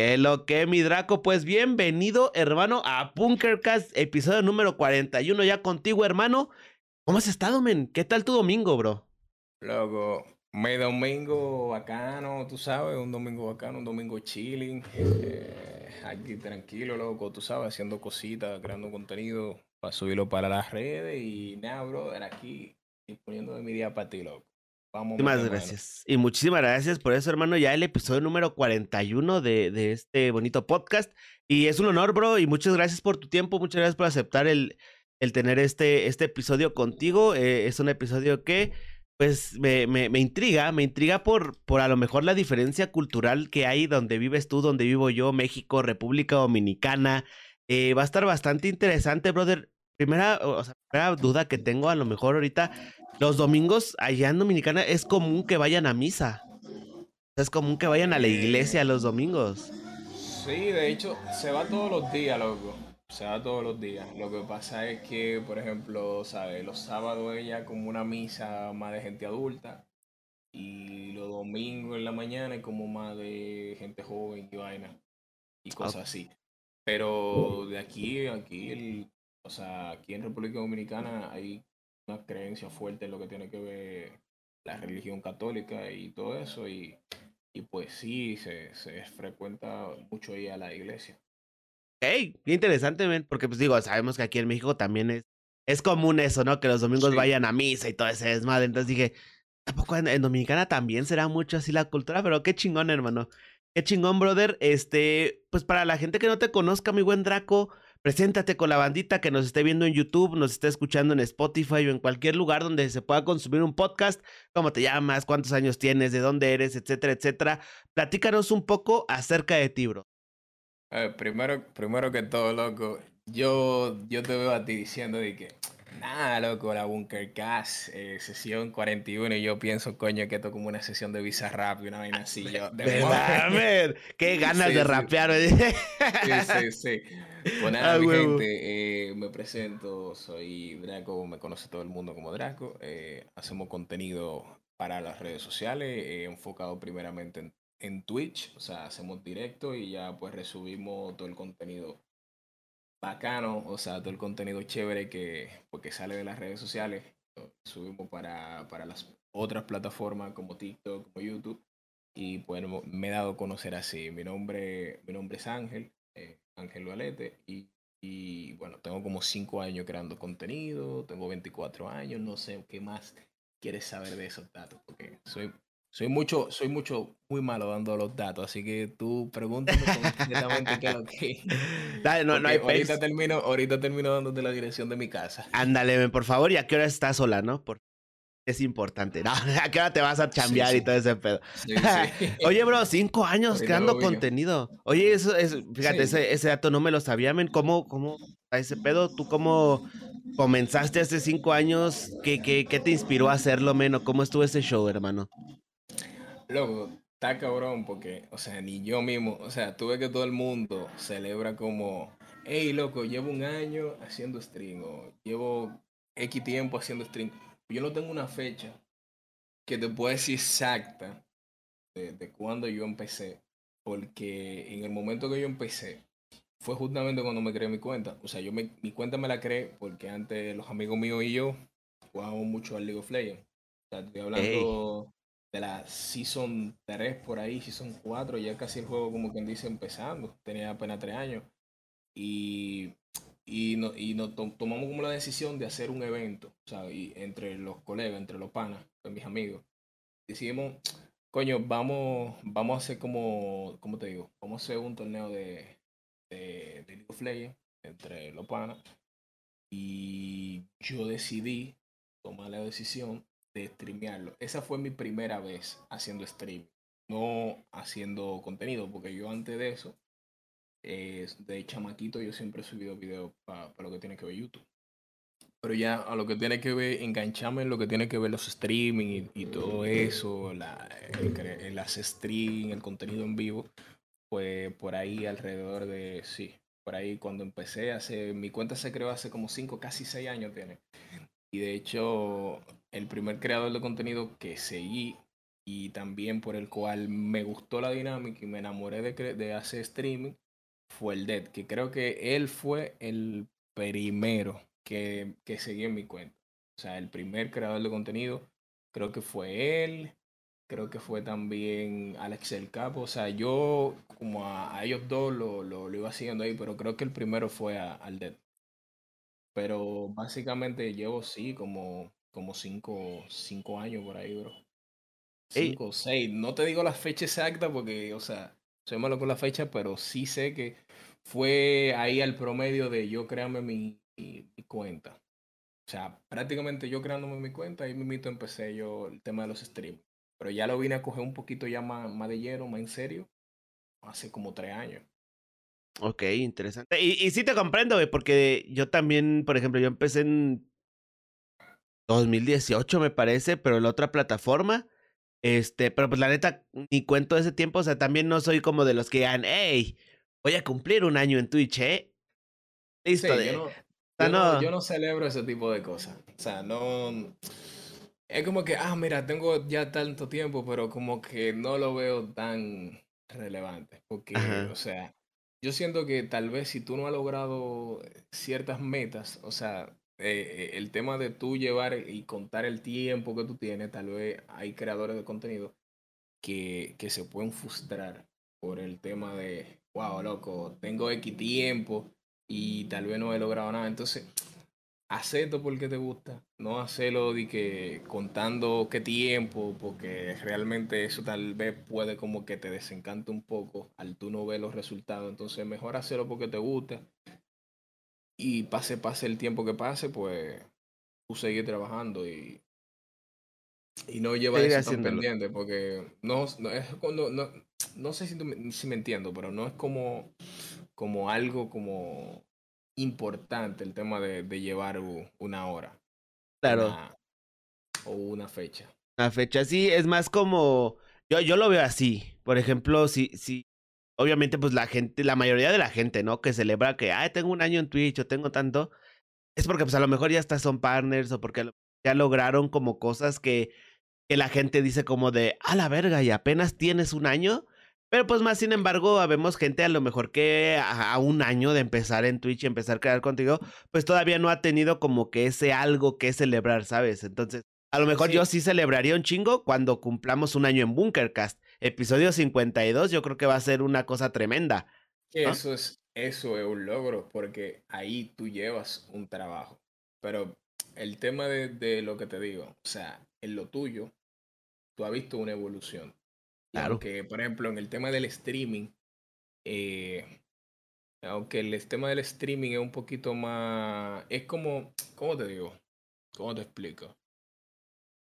¿Qué lo que, mi Draco? Pues bienvenido, hermano, a Bunkercast, episodio número 41, ya contigo, hermano. ¿Cómo has estado, men? ¿Qué tal tu domingo, bro? Loco, mi domingo bacano, tú sabes, un domingo bacano, un domingo chilling, eh, aquí tranquilo, loco, tú sabes, haciendo cositas, creando contenido para subirlo para las redes y nada, bro, aquí disponiendo de mi día para ti, loco. Muchísimas gracias. Y muchísimas gracias por eso, hermano. Ya el episodio número 41 de, de este bonito podcast. Y es un honor, bro. Y muchas gracias por tu tiempo. Muchas gracias por aceptar el, el tener este, este episodio contigo. Eh, es un episodio que, pues, me, me, me, intriga. Me intriga por, por a lo mejor la diferencia cultural que hay donde vives tú, donde vivo yo, México, República Dominicana. Eh, va a estar bastante interesante, brother. Primera, o sea, primera duda que tengo, a lo mejor ahorita los domingos allá en Dominicana es común que vayan a misa. Es común que vayan a la iglesia los domingos. Sí, de hecho, se va todos los días, loco. Se va todos los días. Lo que pasa es que, por ejemplo, ¿sabes? Los sábados ella como una misa más de gente adulta. Y los domingos en la mañana es como más de gente joven y vaina. Y cosas así. Pero de aquí, aquí, el, o sea, aquí en República Dominicana hay una creencia fuerte en lo que tiene que ver la religión católica y todo eso. Y, y pues sí, se, se frecuenta mucho ahí a la iglesia. Hey, qué interesante, porque pues digo, sabemos que aquí en México también es, es común eso, ¿no? Que los domingos vayan a misa y todo ese desmadre. Entonces dije, tampoco en, en, Dominicana también será mucho así la cultura, pero qué chingón, hermano. Qué chingón, brother. Este, pues para la gente que no te conozca, mi buen Draco, Preséntate con la bandita que nos esté viendo en YouTube, nos esté escuchando en Spotify o en cualquier lugar donde se pueda consumir un podcast. ¿Cómo te llamas? ¿Cuántos años tienes? ¿De dónde eres? Etcétera, etcétera. Platícanos un poco acerca de ti, bro. primero, primero que todo, loco, yo, yo te veo a ti diciendo de que Nada, loco, la Bunker Cast, eh, sesión 41, y yo pienso, coño, que esto es como una sesión de visa rap y una vaina así. Yo, de ¿Verdad, Qué ganas de rapear. Sí, sí, sí. Pues nada, ah, mi gente, eh, me presento, soy Draco, me conoce todo el mundo como Draco. Eh, hacemos contenido para las redes sociales, enfocado primeramente en, en Twitch, o sea, hacemos directo y ya pues resubimos todo el contenido bacano, o sea, todo el contenido chévere que porque sale de las redes sociales, subimos para, para las otras plataformas como TikTok, como YouTube. Y bueno, me he dado a conocer así. Mi nombre, mi nombre es Ángel, eh, Ángel Valete, y, y, bueno, tengo como 5 años creando contenido, tengo 24 años, no sé qué más quieres saber de esos datos, porque soy soy mucho, soy mucho, muy malo dando los datos, así que tú pregúntame completamente qué es lo que. Dale, no, no hay ahorita termino, ahorita termino dándote la dirección de mi casa. Ándale, por favor, y a qué hora estás sola, ¿no? Por... Es importante, ¿no? ¿A qué hora te vas a chambear y todo ese pedo? Sí. Oye, bro, cinco años creando contenido. Oye, eso es, fíjate, ese, ese, dato no me lo sabía, men. ¿Cómo, cómo a ese pedo? ¿Tú cómo comenzaste hace cinco años? ¿Qué, qué, qué te inspiró a hacerlo, men? cómo estuvo ese show, hermano? Loco, está cabrón porque, o sea, ni yo mismo, o sea, tuve que todo el mundo celebra como, hey, loco, llevo un año haciendo stream o llevo X tiempo haciendo stream. Yo no tengo una fecha que te pueda decir exacta de, de cuándo yo empecé, porque en el momento que yo empecé fue justamente cuando me creé mi cuenta. O sea, yo me, mi cuenta me la creé porque antes los amigos míos y yo jugábamos mucho al League of Legends. O sea, estoy hablando de la Season 3 por ahí, Season 4, ya casi el juego como quien dice empezando, tenía apenas 3 años. Y, y, no, y no, tomamos como la decisión de hacer un evento, ¿sabes? Y entre los colegas, entre los panas, mis amigos. Decidimos, coño, vamos, vamos a hacer como, ¿cómo te digo? Vamos a hacer un torneo de, de, de League of Legends entre los panas. Y yo decidí tomar la decisión de streamearlo. Esa fue mi primera vez haciendo stream, no haciendo contenido, porque yo antes de eso, eh, de chamaquito, yo siempre he subido videos para lo que tiene que ver YouTube. Pero ya a lo que tiene que ver, enganchame en lo que tiene que ver los streaming y, todo eso, la, el, las stream, el contenido en vivo, pues por ahí alrededor de, sí, por ahí cuando empecé, hace, mi cuenta se creó hace como 5, casi 6 años tiene. Y de hecho, el primer creador de contenido que seguí y también por el cual me gustó la dinámica y me enamoré de, de hacer streaming fue el Dead, que creo que él fue el primero que, que seguí en mi cuenta. O sea, el primer creador de contenido, creo que fue él, creo que fue también Alex El Capo. O sea, yo como a, ellos dos lo, lo, iba siguiendo ahí, pero creo que el primero fue al Dead. Pero básicamente llevo, sí, como, como cinco, cinco años por ahí, bro. Cinco o seis. No te digo la fecha exacta porque, o sea, soy malo con la fecha, pero sí sé que fue ahí al promedio de yo crearme mi, cuenta. O sea, prácticamente yo creándome mi cuenta, ahí mismo empecé yo el tema de los streams. Pero ya lo vine a coger un poquito ya más, más de lleno, más en serio, hace como tres años. Ok, interesante. Y, y sí te comprendo, porque yo también, por ejemplo, yo empecé en 2018, me parece, pero en la otra plataforma. Este, pero pues la neta, ni cuento ese tiempo, o sea, también no soy como de los que digan, hey, voy a cumplir un año en Twitch, ¿eh? Listo. yo, no, yo, no, celebro ese tipo de cosas. O sea, no... Es como que, ah, mira, tengo ya tanto tiempo, pero como que no lo veo tan relevante. Porque, o sea, yo siento que tal vez si tú no has logrado ciertas metas, o sea, eh, el tema de tú llevar y contar el tiempo que tú tienes, tal vez hay creadores de contenido que, que se pueden frustrar por el tema de, wow, loco, tengo X tiempo y tal vez no he logrado nada. Entonces, acepto porque te gusta, no hacerlo de que contando qué tiempo, porque realmente eso tal vez puede como que te desencante un poco al tú no ver los resultados. Entonces, mejor hacerlo porque te gusta y pase, pase el tiempo que pase, pues tú seguir trabajando y, y no llevar eso tan pendiente, porque no, no, es cuando, no, no sé si, si, me entiendo, pero no es como, como algo como importante el tema de, de llevar una hora. Claro. o una fecha. Una fecha, sí, es más como, yo, yo lo veo así. Por ejemplo, si, si obviamente, pues la gente, la mayoría de la gente, ¿no? Que celebra que, ay, tengo un año en Twitch o tengo tanto, es porque pues a lo mejor ya hasta son partners o porque ya lograron como cosas que, que la gente dice como de, a la verga, y apenas tienes un año. Pero pues más sin embargo, vemos gente a lo mejor que a, un año de empezar en Twitch y empezar a crear contigo, pues todavía no ha tenido como que ese algo que celebrar, ¿sabes? Entonces, a lo mejor yo sí celebraría un chingo cuando cumplamos un año en Bunkercast episodio 52 yo creo que va a ser una cosa tremenda. Eso, es, eso es un logro, porque ahí tú llevas un trabajo. Pero el tema de, lo que te digo, o sea, en lo tuyo, tú has visto una evolución. Claro. Aunque, por ejemplo, en el tema del streaming, eh, aunque el tema del streaming es un poquito más, es como, ¿cómo te digo? ¿Cómo te explico?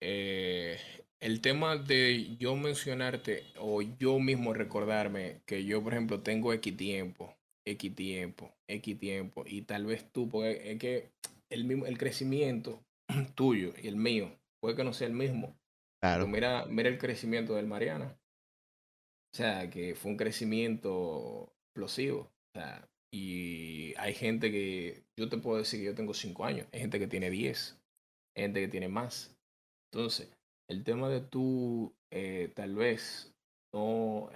Eh, el tema de yo mencionarte o yo mismo recordarme que yo, por ejemplo, tengo X tiempo, X tiempo, X tiempo, y tal vez tú, porque es que el, mismo, el crecimiento tuyo y el mío puede que no sea el mismo. Claro. mira, mira el crecimiento del Mariana. O sea, que fue un crecimiento explosivo. O sea, y hay gente que, yo te puedo decir que yo tengo 5 años, hay gente que tiene 10, hay gente que tiene más. Entonces, el tema de tú, eh, tal vez, no,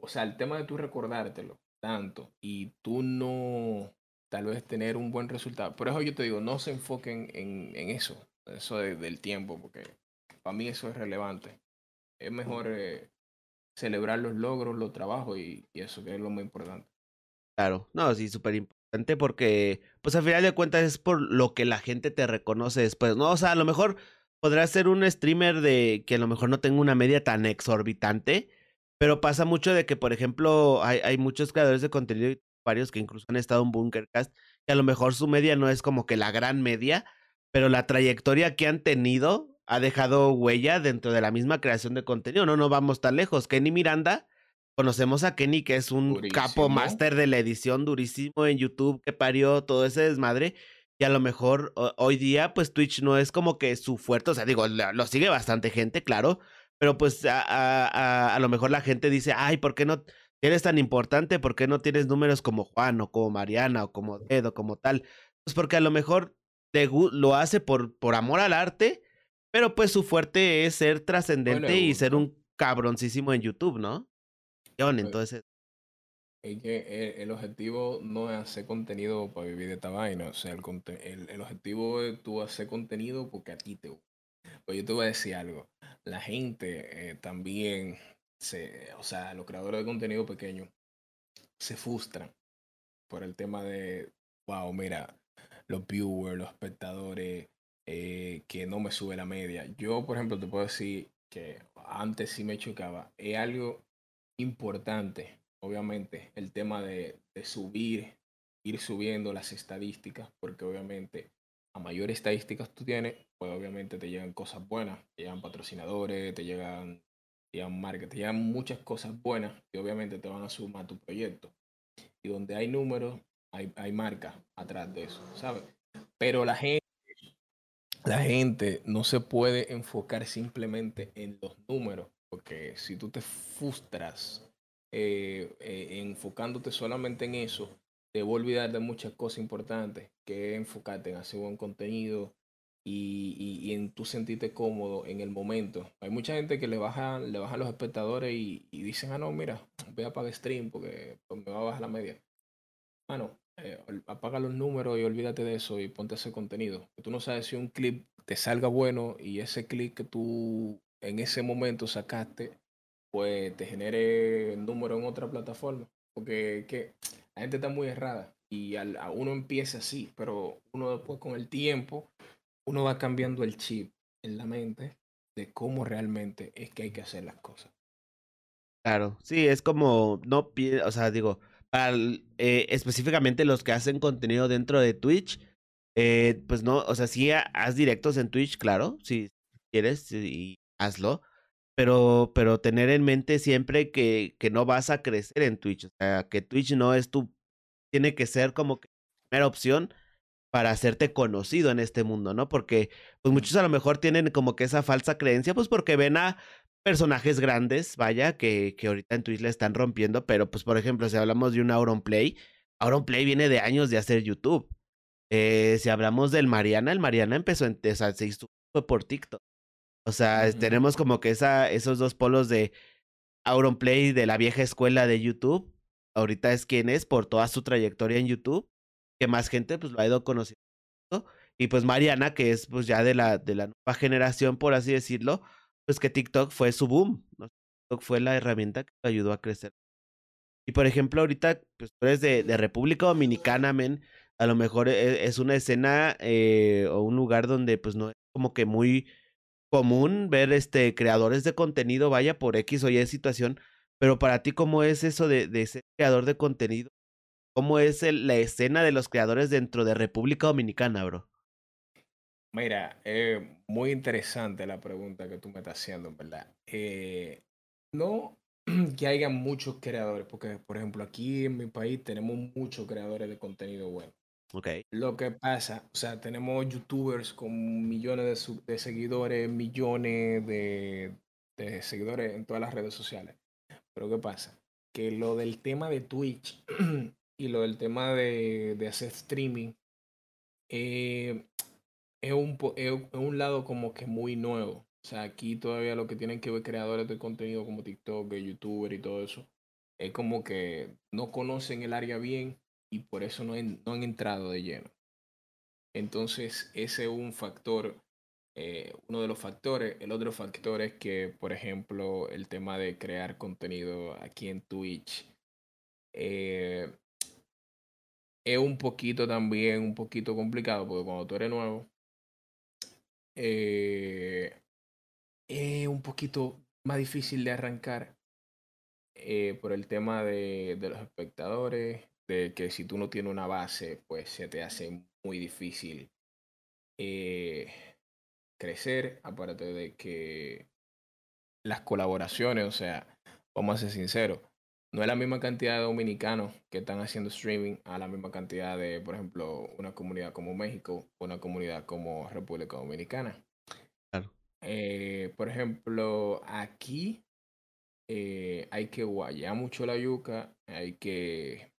o sea, el tema de tú recordártelo tanto y tú no, tal vez tener un buen resultado. Por eso yo te digo, no se enfoquen en, en eso, eso del tiempo, porque para mí eso es relevante. Es mejor eh, celebrar los logros, los trabajos y, y, eso que es lo más importante. Claro, no, sí, súper importante porque, pues al final de cuentas es por lo que la gente te reconoce después, ¿no? O sea, a lo mejor podrá ser un streamer de que a lo mejor no tenga una media tan exorbitante, pero pasa mucho de que, por ejemplo, hay, hay muchos creadores de contenido, varios que incluso han estado en Bunkercast, que a lo mejor su media no es como que la gran media, pero la trayectoria que han tenido ha dejado huella dentro de la misma creación de contenido. No, no vamos tan lejos. Kenny Miranda, conocemos a Kenny, que es un capo máster de la edición durísimo en YouTube, que parió todo ese desmadre. Y a lo mejor hoy día, pues Twitch no es como que su fuerte, o sea, digo, lo sigue bastante gente, claro, pero pues a, a, a, lo mejor la gente dice, ay, ¿por qué no eres tan importante? ¿Por qué no tienes números como Juan o como Mariana o como Ed o como tal? Pues porque a lo mejor te, lo hace por, por amor al arte, pero pues su fuerte es ser trascendente y ser un cabroncísimo en YouTube, ¿no? Pues, entonces, Es que el, el objetivo no es hacer contenido para vivir de esta vaina. O sea, el, el, el objetivo es tú hacer contenido porque a ti te gusta. Pues yo te voy a decir algo. La gente eh, también, se, o sea, los creadores de contenido pequeño se frustran por el tema de, wow, mira, los viewers, los espectadores, eh, que no me sube la media. Yo, por ejemplo, te puedo decir que antes sí me chocaba. Es algo importante, obviamente, el tema de, subir, ir subiendo las estadísticas, porque obviamente a mayor estadísticas tú tienes, pues obviamente te llegan cosas buenas, te llegan patrocinadores, te llegan, te llegan marcas, te llegan muchas cosas buenas y obviamente te van a sumar tu proyecto. Y donde hay números, hay, hay marcas atrás de eso, ¿sabes? Pero la gente, la gente no se puede enfocar simplemente en los números, porque si tú te frustras eh, eh, enfocándote solamente en eso, te voy a olvidar de muchas cosas importantes, que es enfocarte en hacer buen contenido y, y- en tú sentirte cómodo en el momento. Hay mucha gente que le bajan, le bajan los espectadores y, dicen, ah, no, mira, voy a apagar stream porque pues, me va a bajar la media. Mano, eh, ol- apaga los números y olvídate de eso y ponte hacer contenido. Tú no sabes si un clip te salga bueno y ese clip que tú en ese momento sacaste, pues te genere número en otra plataforma. Porque que la gente está muy errada y al, a uno empieza así, pero uno después con el tiempo, uno va cambiando el chip en la mente de cómo realmente es que hay que hacer las cosas. claro, sí, es como, no, o sea, digo, para el- eh, específicamente los que hacen contenido dentro de Twitch, eh, pues no, o sea, sí ha- haz directos en Twitch, claro, si quieres, sí, y hazlo, pero, pero tener en mente siempre que, que no vas a crecer en Twitch, o sea, que Twitch no es tu, tiene que ser como que primera opción para hacerte conocido en este mundo, ¿no? Porque pues muchos a lo mejor tienen como que esa falsa creencia, pues porque ven a personajes grandes, vaya, que, que ahorita en Twitch le están rompiendo, pero pues por ejemplo, si hablamos de un Auronplay, Auronplay viene de años de hacer YouTube. Eh, si hablamos del Mariana, el Mariana empezó en, o sea, se hizo fue por TikTok. O sea, tenemos como que esa, esos dos polos de Auronplay de la vieja escuela de YouTube. Ahorita es quien es por toda su trayectoria en YouTube. Que más gente pues lo ha ido conociendo. Y pues Mariana, que es pues ya de la, de la nueva generación, por así decirlo, pues que TikTok fue su boom. ¿no? TikTok fue la herramienta que le ayudó a crecer. Y por ejemplo, ahorita, pues tú eres de, de República Dominicana, men. A lo mejor e- es una escena eh, o un lugar donde pues no es como que muy común ver este creadores de contenido, vaya por X o Y situación. Pero para ti, ¿cómo es eso de, ser creador de contenido? ¿Cómo es la escena de los creadores dentro de República Dominicana, bro? Mira, eh, muy interesante la pregunta que tú me estás haciendo, en ¿verdad? Eh, no que haya muchos creadores, porque por ejemplo aquí en mi país tenemos muchos creadores de contenido web. Ok. Lo que pasa, o sea, tenemos youtubers con millones de, seguidores, millones de, seguidores en todas las redes sociales. Pero ¿qué pasa? Que lo del tema de Twitch y lo del tema de, hacer streaming eh, es un- es un lado como que muy nuevo. O sea, aquí todavía lo que tienen que ver creadores de contenido como TikTok, YouTuber y todo eso, es como que no conocen el área bien y por eso no, han- no han entrado de lleno. Entonces, ese es un factor, eh, uno de los factores. El otro factor es que, por ejemplo, el tema de crear contenido aquí en Twitch eh, es un poquito también, un poquito complicado, porque cuando tú eres nuevo, eh, es un poquito más difícil de arrancar por el tema de, de los espectadores, de que si tú no tienes una base, pues se te hace muy difícil eh, crecer, aparte de que las colaboraciones, o sea, vamos a ser sinceros, no es la misma cantidad de dominicanos que están haciendo streaming a la misma cantidad de, por ejemplo, una comunidad como México una comunidad como República Dominicana. Claro. Eh, por ejemplo, aquí eh, hay que guayar mucho la yuca, hay que...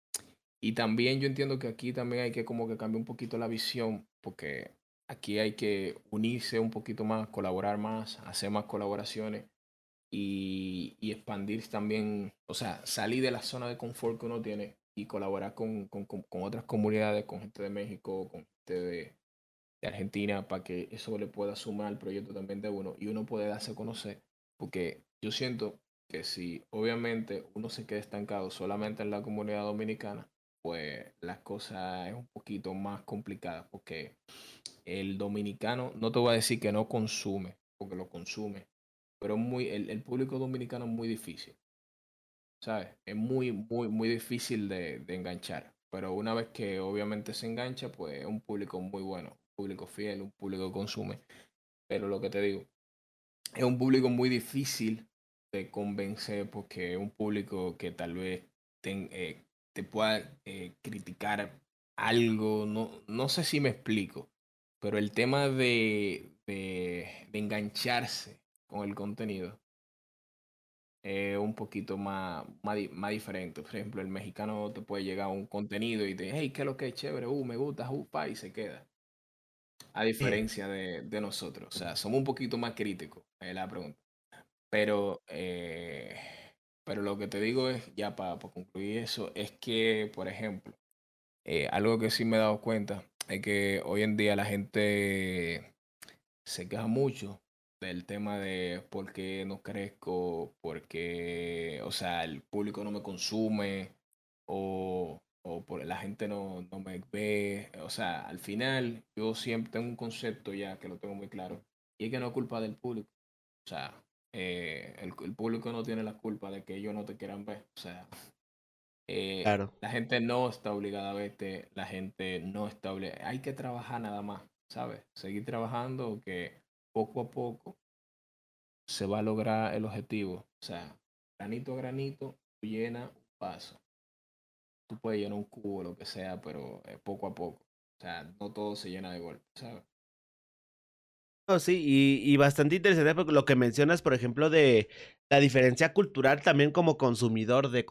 Y también yo entiendo que aquí también hay que como que cambiar un poquito la visión, porque aquí hay que unirse un poquito más, colaborar más, hacer más colaboraciones y, y expandir también, o sea, salir de la zona de confort que uno tiene y colaborar con, con, con, otras comunidades, con gente de México, con gente de, de, Argentina, para que eso le pueda sumar al proyecto también de uno y uno puede darse a conocer, porque yo siento que si obviamente uno se queda estancado solamente en la comunidad dominicana, pues la cosa es un poquito más complicada, porque el dominicano, no te voy a decir que no consume, porque lo consume, pero muy, el, el público dominicano es muy difícil. ¿Sabes? Es muy, muy, muy difícil de, de, enganchar. Pero una vez que obviamente se engancha, pues es un público muy bueno, un público fiel, un público que consume. Pero lo que te digo, es un público muy difícil de convencer porque es un público que tal vez te, eh, te pueda eh, criticar algo. No, no sé si me explico. Pero el tema de, de, de engancharse con el contenido es un poquito más, más, más, diferente. Por ejemplo, el mexicano te puede llegar a un contenido y te hey, ¿qué es lo que es chévere? Uh, me gusta, uh, pa, y se queda. A diferencia de, de, nosotros. O sea, somos un poquito más críticos, es la pregunta. Pero, eh, pero lo que te digo es, ya para, para concluir eso, es que, por ejemplo, eh, algo que sí me he dado cuenta es que hoy en día la gente se queja mucho del tema de por qué no crezco, por qué, o sea, el público no me consume o, o por, la gente no, no me ve. O sea, al final yo siempre tengo un concepto ya que lo tengo muy claro y es que no es culpa del público. O sea, eh, el, el, público no tiene la culpa de que ellos no te quieran ver. O sea, eh, claro. la gente no está obligada a verte, la gente no está obligada. Hay que trabajar nada más, ¿sabes? Seguir trabajando que poco a poco se va a lograr el objetivo. O sea, granito a granito, tú llenas un paso. Tú puedes llenar un cubo, lo que sea, pero poco a poco. O sea, no todo se llena de golpe, ¿sabes? Sí, y, y, bastante interesante porque lo que mencionas, por ejemplo, de la diferencia cultural también como consumidor de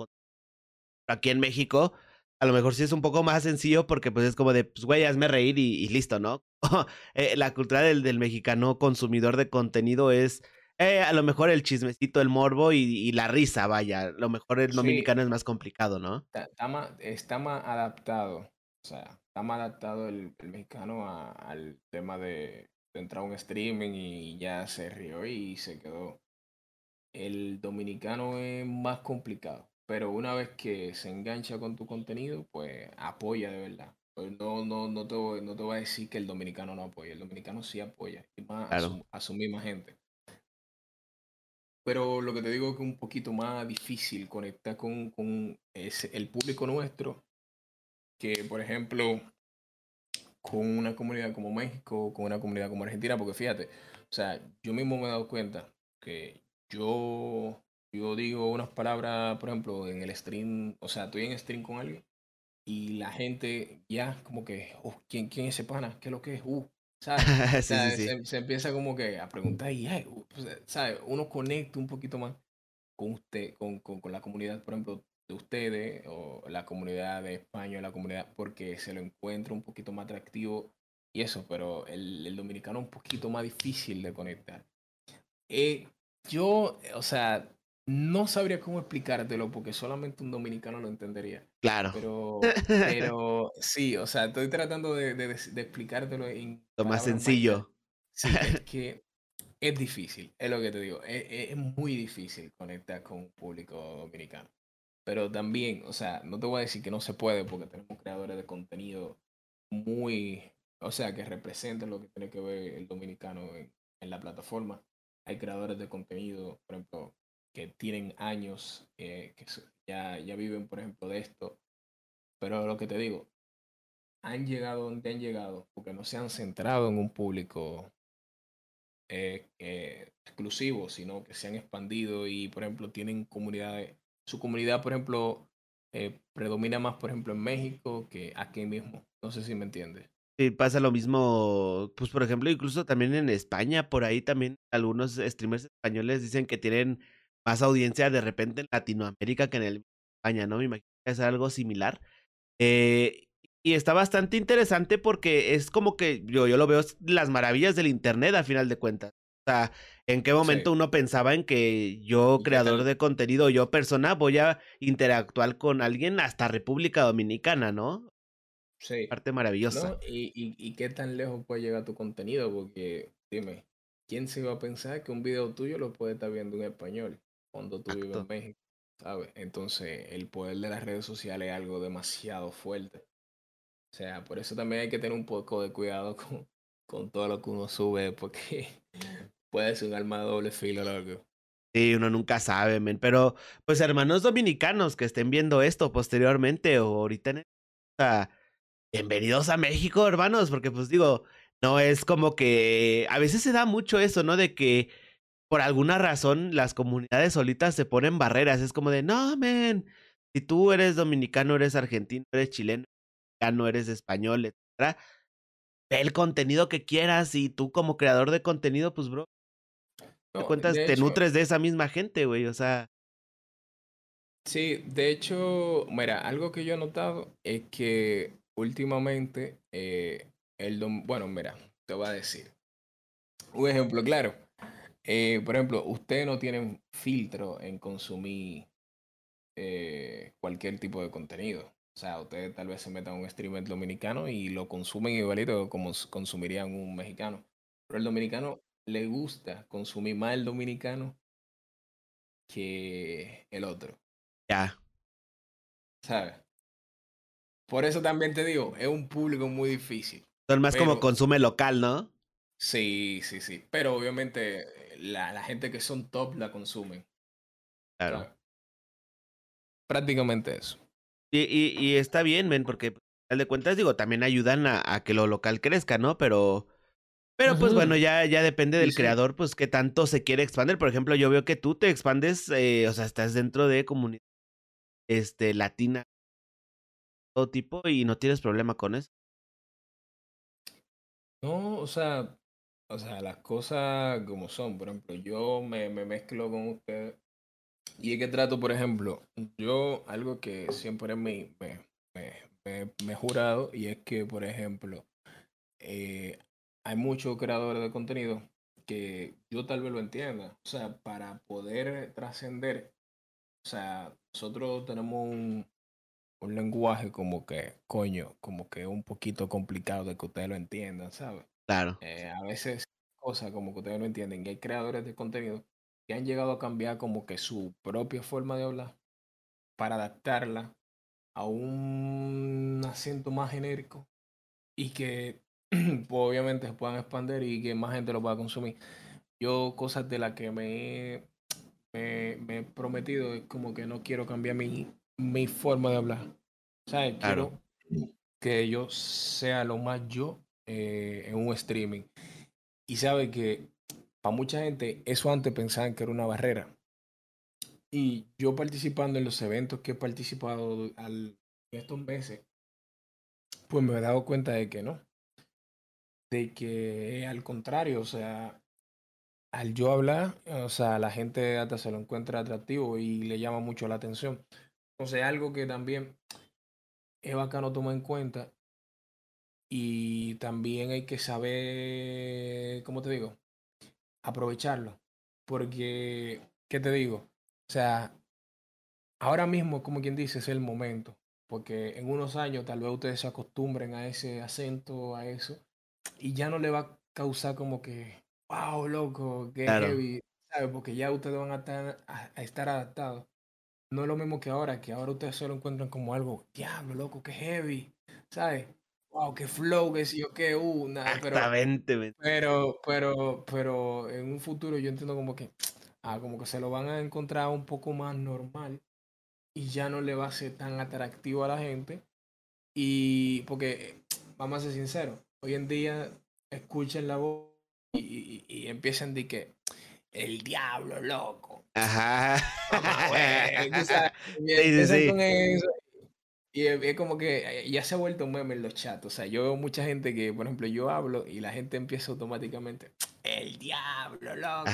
aquí en México, a lo mejor sí es un poco más sencillo porque pues es como de, pues güey, hazme reír y, y listo, ¿no? eh, la cultura del, del, mexicano consumidor de contenido es eh, a lo mejor el chismecito, el morbo y, y la risa, vaya. A lo mejor el dominicano es más complicado, ¿no? Está, está, más, está, más, adaptado, o sea, está más adaptado el, el mexicano a, al tema de, de entrar a un streaming y ya se rió y se quedó. El dominicano es más complicado pero una vez que se engancha con tu contenido, pues apoya de verdad. Pues no, no, no, te voy, no te voy a decir que el dominicano no apoya, el dominicano sí apoya, y más claro. a, su, a, su, misma gente. Pero lo que te digo es que es un poquito más difícil conectar con, con ese, el público nuestro, que por ejemplo con una comunidad como México, con una comunidad como Argentina, porque fíjate, o sea, yo mismo me he dado cuenta que yo yo digo unas palabras, por ejemplo, en el stream, o sea, estoy en stream con alguien y la gente ya como que, oh, ¿quién, ¿quién es ese pana? ¿Qué es lo que es? Uh, ¿sabes? sí. Se, se, empieza como que a preguntar y, pues, ¿sabes? Uno conecta un poquito más con usted, con, con, con, la comunidad, por ejemplo, de ustedes o la comunidad de España, la comunidad, porque se lo encuentra un poquito más atractivo y eso, pero el, el dominicano un poquito más difícil de conectar. Eh, yo, o sea, no sabría cómo explicártelo porque solamente un dominicano lo entendería. Claro. Pero, pero sí, o sea, estoy tratando de, de, de explicártelo en... Lo más sencillo. Sí, es que es difícil, es lo que te digo. Es, es, muy difícil conectar con un público dominicano. Pero también, o sea, no te voy a decir que no se puede porque tenemos creadores de contenido muy, o sea, que representen lo que tiene que ver el dominicano en, en la plataforma. Hay creadores de contenido, por ejemplo, que tienen años, eh, que ya, ya viven, por ejemplo, de esto. Pero lo que te digo, han llegado donde han llegado porque no se han centrado en un público eh, exclusivo, sino que se han expandido y, por ejemplo, tienen comunidades. Su comunidad, por ejemplo, eh, predomina más, por ejemplo, en México que aquí mismo. No sé si me entiendes. Sí, pasa lo mismo, pues por ejemplo, incluso también en España, por ahí también algunos streamers españoles dicen que tienen más audiencia de repente en Latinoamérica que en el España, ¿no? Me imagino que es algo similar. Eh, y está bastante interesante porque es como que yo, yo lo veo las maravillas del Internet a final de cuentas. Sea, ¿en qué momento uno pensaba en que yo, creador de contenido, yo persona, voy a interactuar con alguien hasta República Dominicana, ¿no? Sí. Parte maravillosa. ¿Y, y, qué tan lejos puede llegar tu contenido? Porque, dime, ¿quién se iba a pensar que un video tuyo lo puede estar viendo en español cuando tú vives en México? ¿Sabes? Entonces, el poder de las redes sociales es algo demasiado fuerte. O sea, por eso también hay que tener un poco de cuidado con, con todo lo que uno sube, porque puede ser un arma de doble filo, loco. Sí, uno nunca sabe, men. Pero, pues, hermanos dominicanos que estén viendo esto posteriormente o ahorita en bienvenidos a México, hermanos, porque, pues, digo, no es como que a veces se da mucho eso, ¿no? De que por alguna razón las comunidades solitas se ponen barreras. Es como de, no, men, si tú eres dominicano, eres argentino, eres chileno, no eres español, etcétera, ve el contenido que quieras y tú como creador de contenido, pues, bro, te cuentas, te nutres de esa misma gente, güey, o sea. Sí, de hecho, mira, algo que yo he notado es que últimamente, eh, el bueno, mira, te voy a decir. Un ejemplo claro. Eh, por ejemplo, ustedes no tienen filtro en consumir eh, cualquier tipo de contenido. O sea, ustedes tal vez se metan a un streamer dominicano y lo consumen igualito como consumirían un mexicano. Pero el dominicano le gusta consumir más el dominicano que el otro. Ya. ¿Sabes? Por eso también te digo, es un público muy difícil. Son más como consume local, ¿no? Sí, sí, sí. Pero obviamente la, la gente que son top la consumen. Claro. Prácticamente eso. Y, y, y está bien, men, porque al de cuentas, digo, también ayudan a, a, que lo local crezca, ¿no? Pero, pero pues bueno, ya, ya depende del creador, pues qué tanto se quiere expandir. Por ejemplo, yo veo que tú te expandes, eh, o sea, estás dentro de comunidad este, latina, todo tipo, y no tienes problema con eso. No, o sea, o sea, las cosas como son. Por ejemplo, yo me, me mezclo con ustedes y es que trato, por ejemplo, yo algo que siempre me, me, me, he jurado y es que, por ejemplo, eh, hay muchos creadores de contenido que yo tal vez lo entienda. O sea, para poder trascender, o sea, nosotros tenemos un, un lenguaje como que, coño, como que un poquito complicado de que ustedes lo entiendan, ¿sabes? Claro. Eh, a veces cosas como que ustedes no entienden, que hay creadores de contenido que han llegado a cambiar como que su propia forma de hablar para adaptarla a un acento más genérico y que obviamente se puedan expandir y que más gente lo pueda consumir. Yo cosas de las que me, me, he prometido es como que no quiero cambiar mi, mi forma de hablar. ¿Sabes? Quiero que yo sea lo más yo eh, en un streaming. Y sabe que para mucha gente eso antes pensaban que era una barrera. Y yo participando en los eventos que he participado al, estos meses, pues me he dado cuenta de que no. De que al contrario, o sea, al yo hablar, o sea, la gente hasta se lo encuentra atractivo y le llama mucho la atención. Entonces, algo que también es bacano tomar en cuenta y también hay que saber, ¿cómo te digo? aprovecharlo. Porque, ¿qué te digo? O sea, ahora mismo, como quien dice, es el momento. Porque en unos años tal vez ustedes se acostumbren a ese acento, a eso, y ya no le va a causar como que, wow, loco, que heavy, ¿sabes? Porque ya ustedes van a estar, a, estar adaptados. No es lo mismo que ahora, que ahora ustedes se lo encuentran como algo, diablo, loco, que heavy, ¿sabes? wow, qué flow, que si yo qué, uh, nada, pero, pero, pero, pero en un futuro yo entiendo como que, ah, como que se lo van a encontrar un poco más normal y ya no le va a ser tan atractivo a la gente. Y porque, vamos a ser sinceros, hoy en día escuchen la voz y, y, empiezan de que el diablo loco. Ajá. y es, como que eh, ya se ha vuelto un meme en los chats. O sea, yo veo mucha gente que, por ejemplo, yo hablo y la gente empieza automáticamente, el diablo, loco.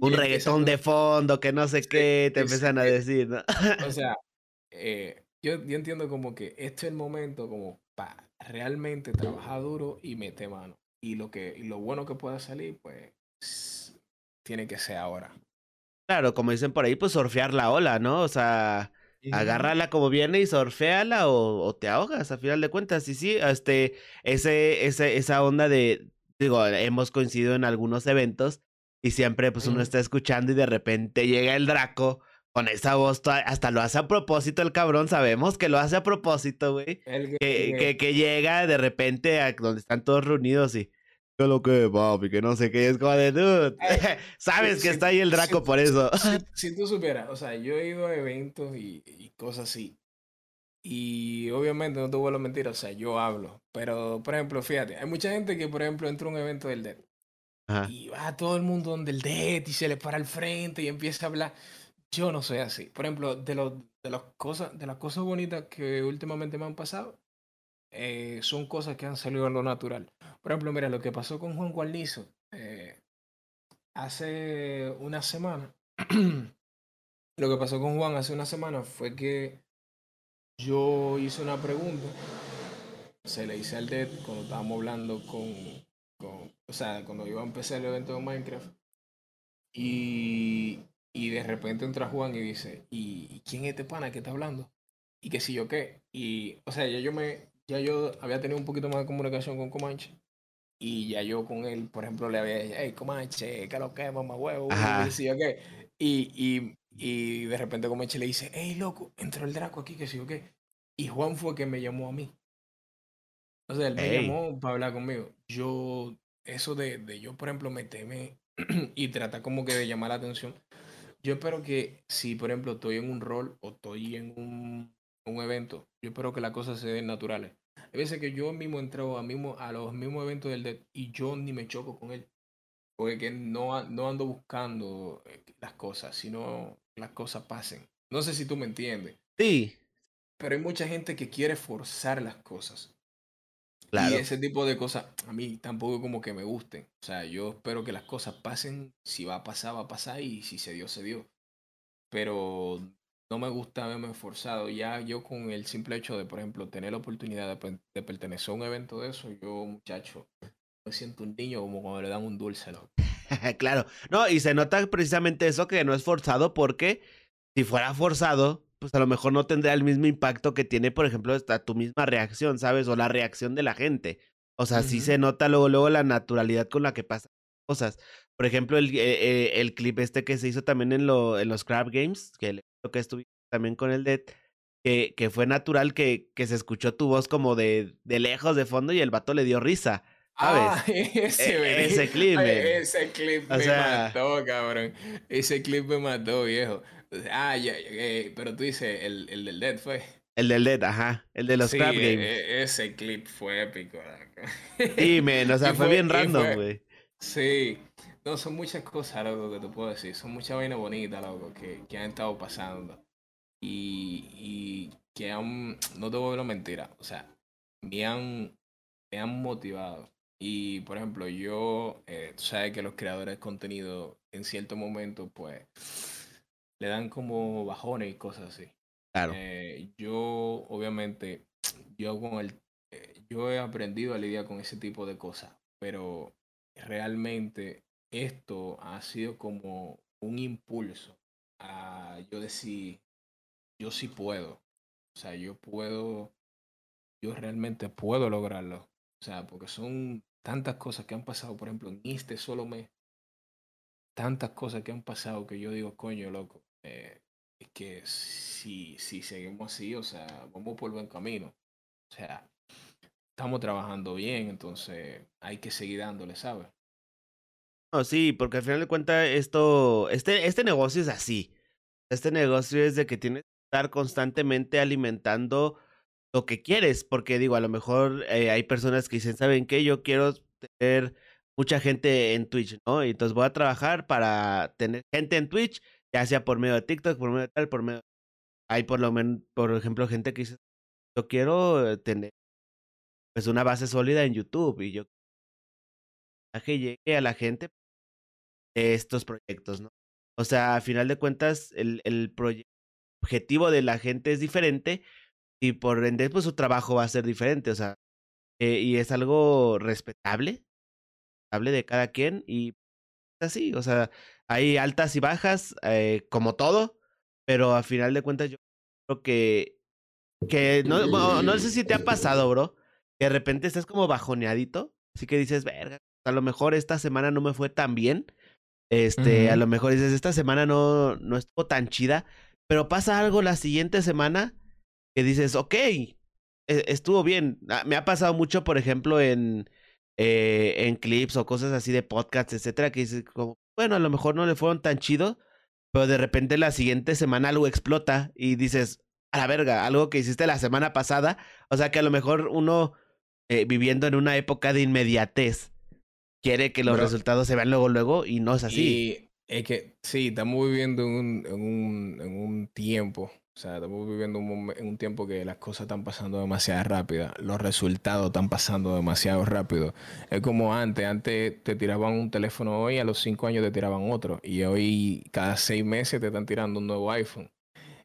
un reggaetón de fondo, que no sé qué, te empiezan a decir, ¿no? o sea, eh, yo, yo entiendo como que este es el momento como para realmente trabajar duro y meter mano. Y lo, que, y lo bueno que pueda salir, pues tiene que ser ahora. Claro, como dicen por ahí, pues surfear la ola, ¿no? O sea, agárrala como viene y surfeala o, o, te ahogas a final de cuentas. Y sí, este, ese, ese, esa onda de, digo, hemos coincidido en algunos eventos y siempre pues uno está escuchando y de repente llega el Draco con esa voz, hasta lo hace a propósito el cabrón, sabemos que lo hace a propósito, güey. Que, que, que, llega de repente a donde están todos reunidos y ¿Qué lo que, papi? Que no sé qué es como de dude. Sabes que está ahí el Draco por eso. Si, tú supieras, o sea, yo he ido a eventos y, y, cosas así. Y obviamente no te vuelvo a mentir, o sea, yo hablo. Pero, por ejemplo, fíjate, hay mucha gente que, por ejemplo, entra a un evento del DED. Y va todo el mundo donde el DED y se le para al frente y empieza a hablar. Yo no soy así. Por ejemplo, de, los, de, las cosas, de las cosas bonitas que últimamente me han pasado, eh, son cosas que han salido a lo natural. Por ejemplo, mira, lo que pasó con Juan Guarnizo eh, hace una semana. lo que pasó con Juan hace una semana fue que yo hice una pregunta. Se le hice al DED cuando estábamos hablando con, con, O sea, cuando a empezar el evento de Minecraft. Y, y de repente entra Juan y dice: ¿Y quién es este pana que está hablando? Y que si yo qué. Y, o sea, ya yo me, ya yo había tenido un poquito más de comunicación con Comanche. Y ya yo con él, por ejemplo, le había dicho, hey, Comanche, ¿qué lo que, mamá huevo? Y, okay. y, y, y, de repente Comanche le dice, hey, loco, entró el Draco aquí, que sí o qué. Y Juan fue que me llamó a mí. O sea, él me llamó para hablar conmigo. Yo, eso de, de yo, por ejemplo, meterme y tratar como que de llamar la atención. Yo espero que si, por ejemplo, estoy en un rol o estoy en un un evento, yo espero que las cosas se den naturales. Hay veces que yo mismo entro a, mismo, a los mismos eventos del DED y yo ni me choco con él. Porque que no, no ando buscando eh, las cosas, sino las cosas pasen. No sé si tú me entiendes. Sí. Pero hay mucha gente que quiere forzar las cosas. Claro. Y ese tipo de cosas a mí tampoco como que me gusten. O sea, yo espero que las cosas pasen. Si va a pasar, va a pasar. Y si se dio, se dio. Pero no me gusta haberme esforzado. Ya yo con el simple hecho de, por ejemplo, tener la oportunidad de, pertenecer a un evento de eso, yo, muchacho, me siento un niño como cuando le dan un dulce. ¿no? claro, no, y se nota precisamente eso que no es forzado porque si fuera forzado, pues a lo mejor no tendría el mismo impacto que tiene, por ejemplo, esta, tu misma reacción, ¿sabes? O la reacción de la gente. O sea, sí se nota luego, luego la naturalidad con la que pasan cosas. Por ejemplo, el, eh, eh, el clip este que se hizo también en, lo, en los Crab Games, que que estuviste también con el Dead, que, que fue natural que, que se escuchó tu voz como de, de lejos, de fondo, y el vato le dio risa. ¿Sabes? Ah, ese, e, ese clip. ese clip me mató, cabrón. Ese clip me mató, viejo. Ah, ya, eh, pero tú dices, el, el del Dead fue. El del Dead, ajá. El de los Crab e, Games. E, ese clip fue épico. Sí, men, o sea, fue, bien random, güey. Sí. No, son muchas cosas, loco, que te puedo decir. Son muchas vainas bonitas, loco, que, que han estado pasando y, y que han, no te voy a mentira, o sea, me han, me han motivado. Y, por ejemplo, yo, eh, tú sabes que los creadores de contenido en cierto momento, pues, le dan como bajones y cosas así. Claro. Eh, yo, obviamente, yo con el, eh, yo he aprendido a lidiar con ese tipo de cosas, pero realmente esto ha sido como un impulso a yo decir, yo sí puedo. O sea, yo puedo, yo realmente puedo lograrlo. O sea, porque son tantas cosas que han pasado, por ejemplo, en este solo mes, tantas cosas que han pasado que yo digo, coño, loco, eh, es que si, si seguimos así, o sea, vamos por buen camino. O sea, estamos trabajando bien, entonces hay que seguir dándole, ¿sabes? No, sí, porque al final de cuentas esto, este, este negocio es así. Este negocio es de que tienes estar constantemente alimentando lo que quieres, porque digo, a lo mejor eh, hay personas que dicen, ¿saben qué? Yo quiero tener mucha gente en Twitch, ¿no? Y entonces voy a trabajar para tener gente en Twitch, ya sea por medio de TikTok, por medio de tal, por medio... Hay por lo menos, por ejemplo, gente que dice, yo quiero tener pues una base sólida en YouTube y yo que llegue a la gente de estos proyectos, ¿no? O sea, a final de cuentas, el, el objetivo de la gente es diferente y por ende, pues su trabajo va a ser diferente, o sea, eh, y es algo respetable, respetable de cada quien y así, o sea, hay altas y bajas, eh, como todo, pero a final de cuentas yo creo que, que no, no sé si te ha pasado, bro, que de repente estás como bajoneadito, así que dices, verga, a lo mejor esta semana no me fue tan bien, este, a lo mejor dices, esta semana no, no estuvo tan chida, pero pasa algo la siguiente semana que dices, ok, e, estuvo bien. Ah, me ha pasado mucho, por ejemplo, en, eh, en clips o cosas así de podcasts, etcétera, que dices, como, bueno, a lo mejor no le fueron tan chidos, pero de repente la siguiente semana algo explota y dices, a la verga, algo que hiciste la semana pasada. O sea que a lo mejor uno, eh, viviendo en una época de inmediatez, quiere que los resultados se vean luego, luego, y no es así. Y es que sí, estamos viviendo en un, en un, en un tiempo, o sea, estamos viviendo un, en un tiempo que las cosas están pasando demasiado rápido, los resultados están pasando demasiado rápido. Es como antes, antes te tiraban un teléfono hoy, a los cinco años te tiraban otro, y hoy cada seis meses te están tirando un nuevo iPhone.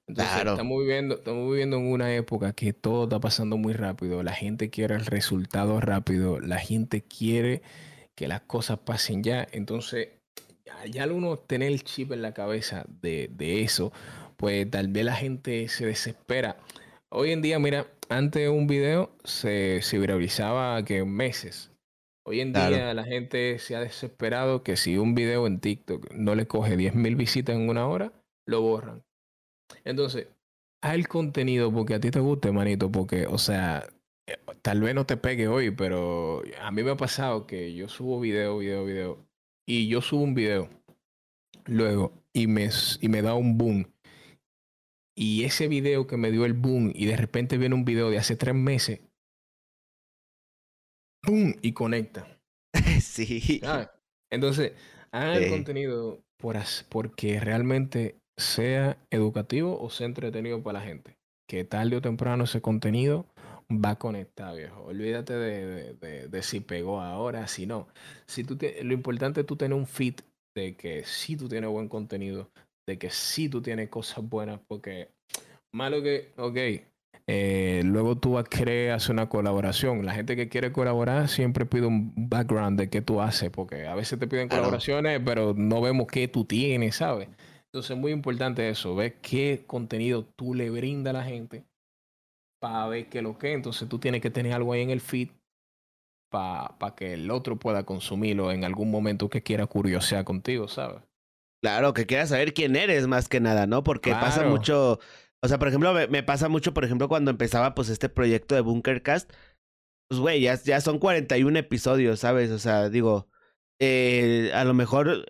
Entonces, estamos, viviendo, estamos viviendo en una época que todo está pasando muy rápido. La gente quiere el resultado rápido. La gente quiere que las cosas pasen ya. Entonces, ya, al uno tener el chip en la cabeza de, eso, pues tal vez la gente se desespera. Hoy en día, mira, antes un video se, se viralizaba que meses. Hoy en día la gente se ha desesperado que si un video en TikTok no le coge 10.000 visitas en una hora, lo borran. Entonces, haz el contenido porque a ti te guste, manito, porque, o sea, eh, tal vez no te pegue hoy, pero a mí me ha pasado que yo subo video, video, video, y yo subo un video luego y me, y me da un boom. Y ese video que me dio el boom y de repente viene un video de hace tres meses, boom, y conecta. sí. Entonces, hagan el contenido por, porque realmente sea educativo o sea entretenido para la gente. Que tarde o temprano ese contenido va a conectar, viejo. Olvídate de, de, de, si pegó ahora, si no. Si tú lo importante es tú tener un fit de que si tú tienes buen contenido, de que si tú tienes cosas buenas, porque malo que, ok, eh, luego tú vas a querer hacer una colaboración. La gente que quiere colaborar siempre pide un background de qué tú haces, porque a veces te piden colaboraciones, pero no vemos qué tú tienes, ¿sabes? Entonces es muy importante eso, ver qué contenido tú le brinda a la gente para ver qué lo que. Entonces tú tienes que tener algo ahí en el feed para que el otro pueda consumirlo en algún momento que quiera curiosear contigo, ¿sabes? Claro, que quiera saber quién eres más que nada, ¿no? Porque pasa mucho, o sea, por ejemplo, me, pasa mucho, por ejemplo, cuando empezaba pues este proyecto de Bunkercast, pues güey, ya, ya son 41 episodios, ¿sabes? O sea, digo, eh, a lo mejor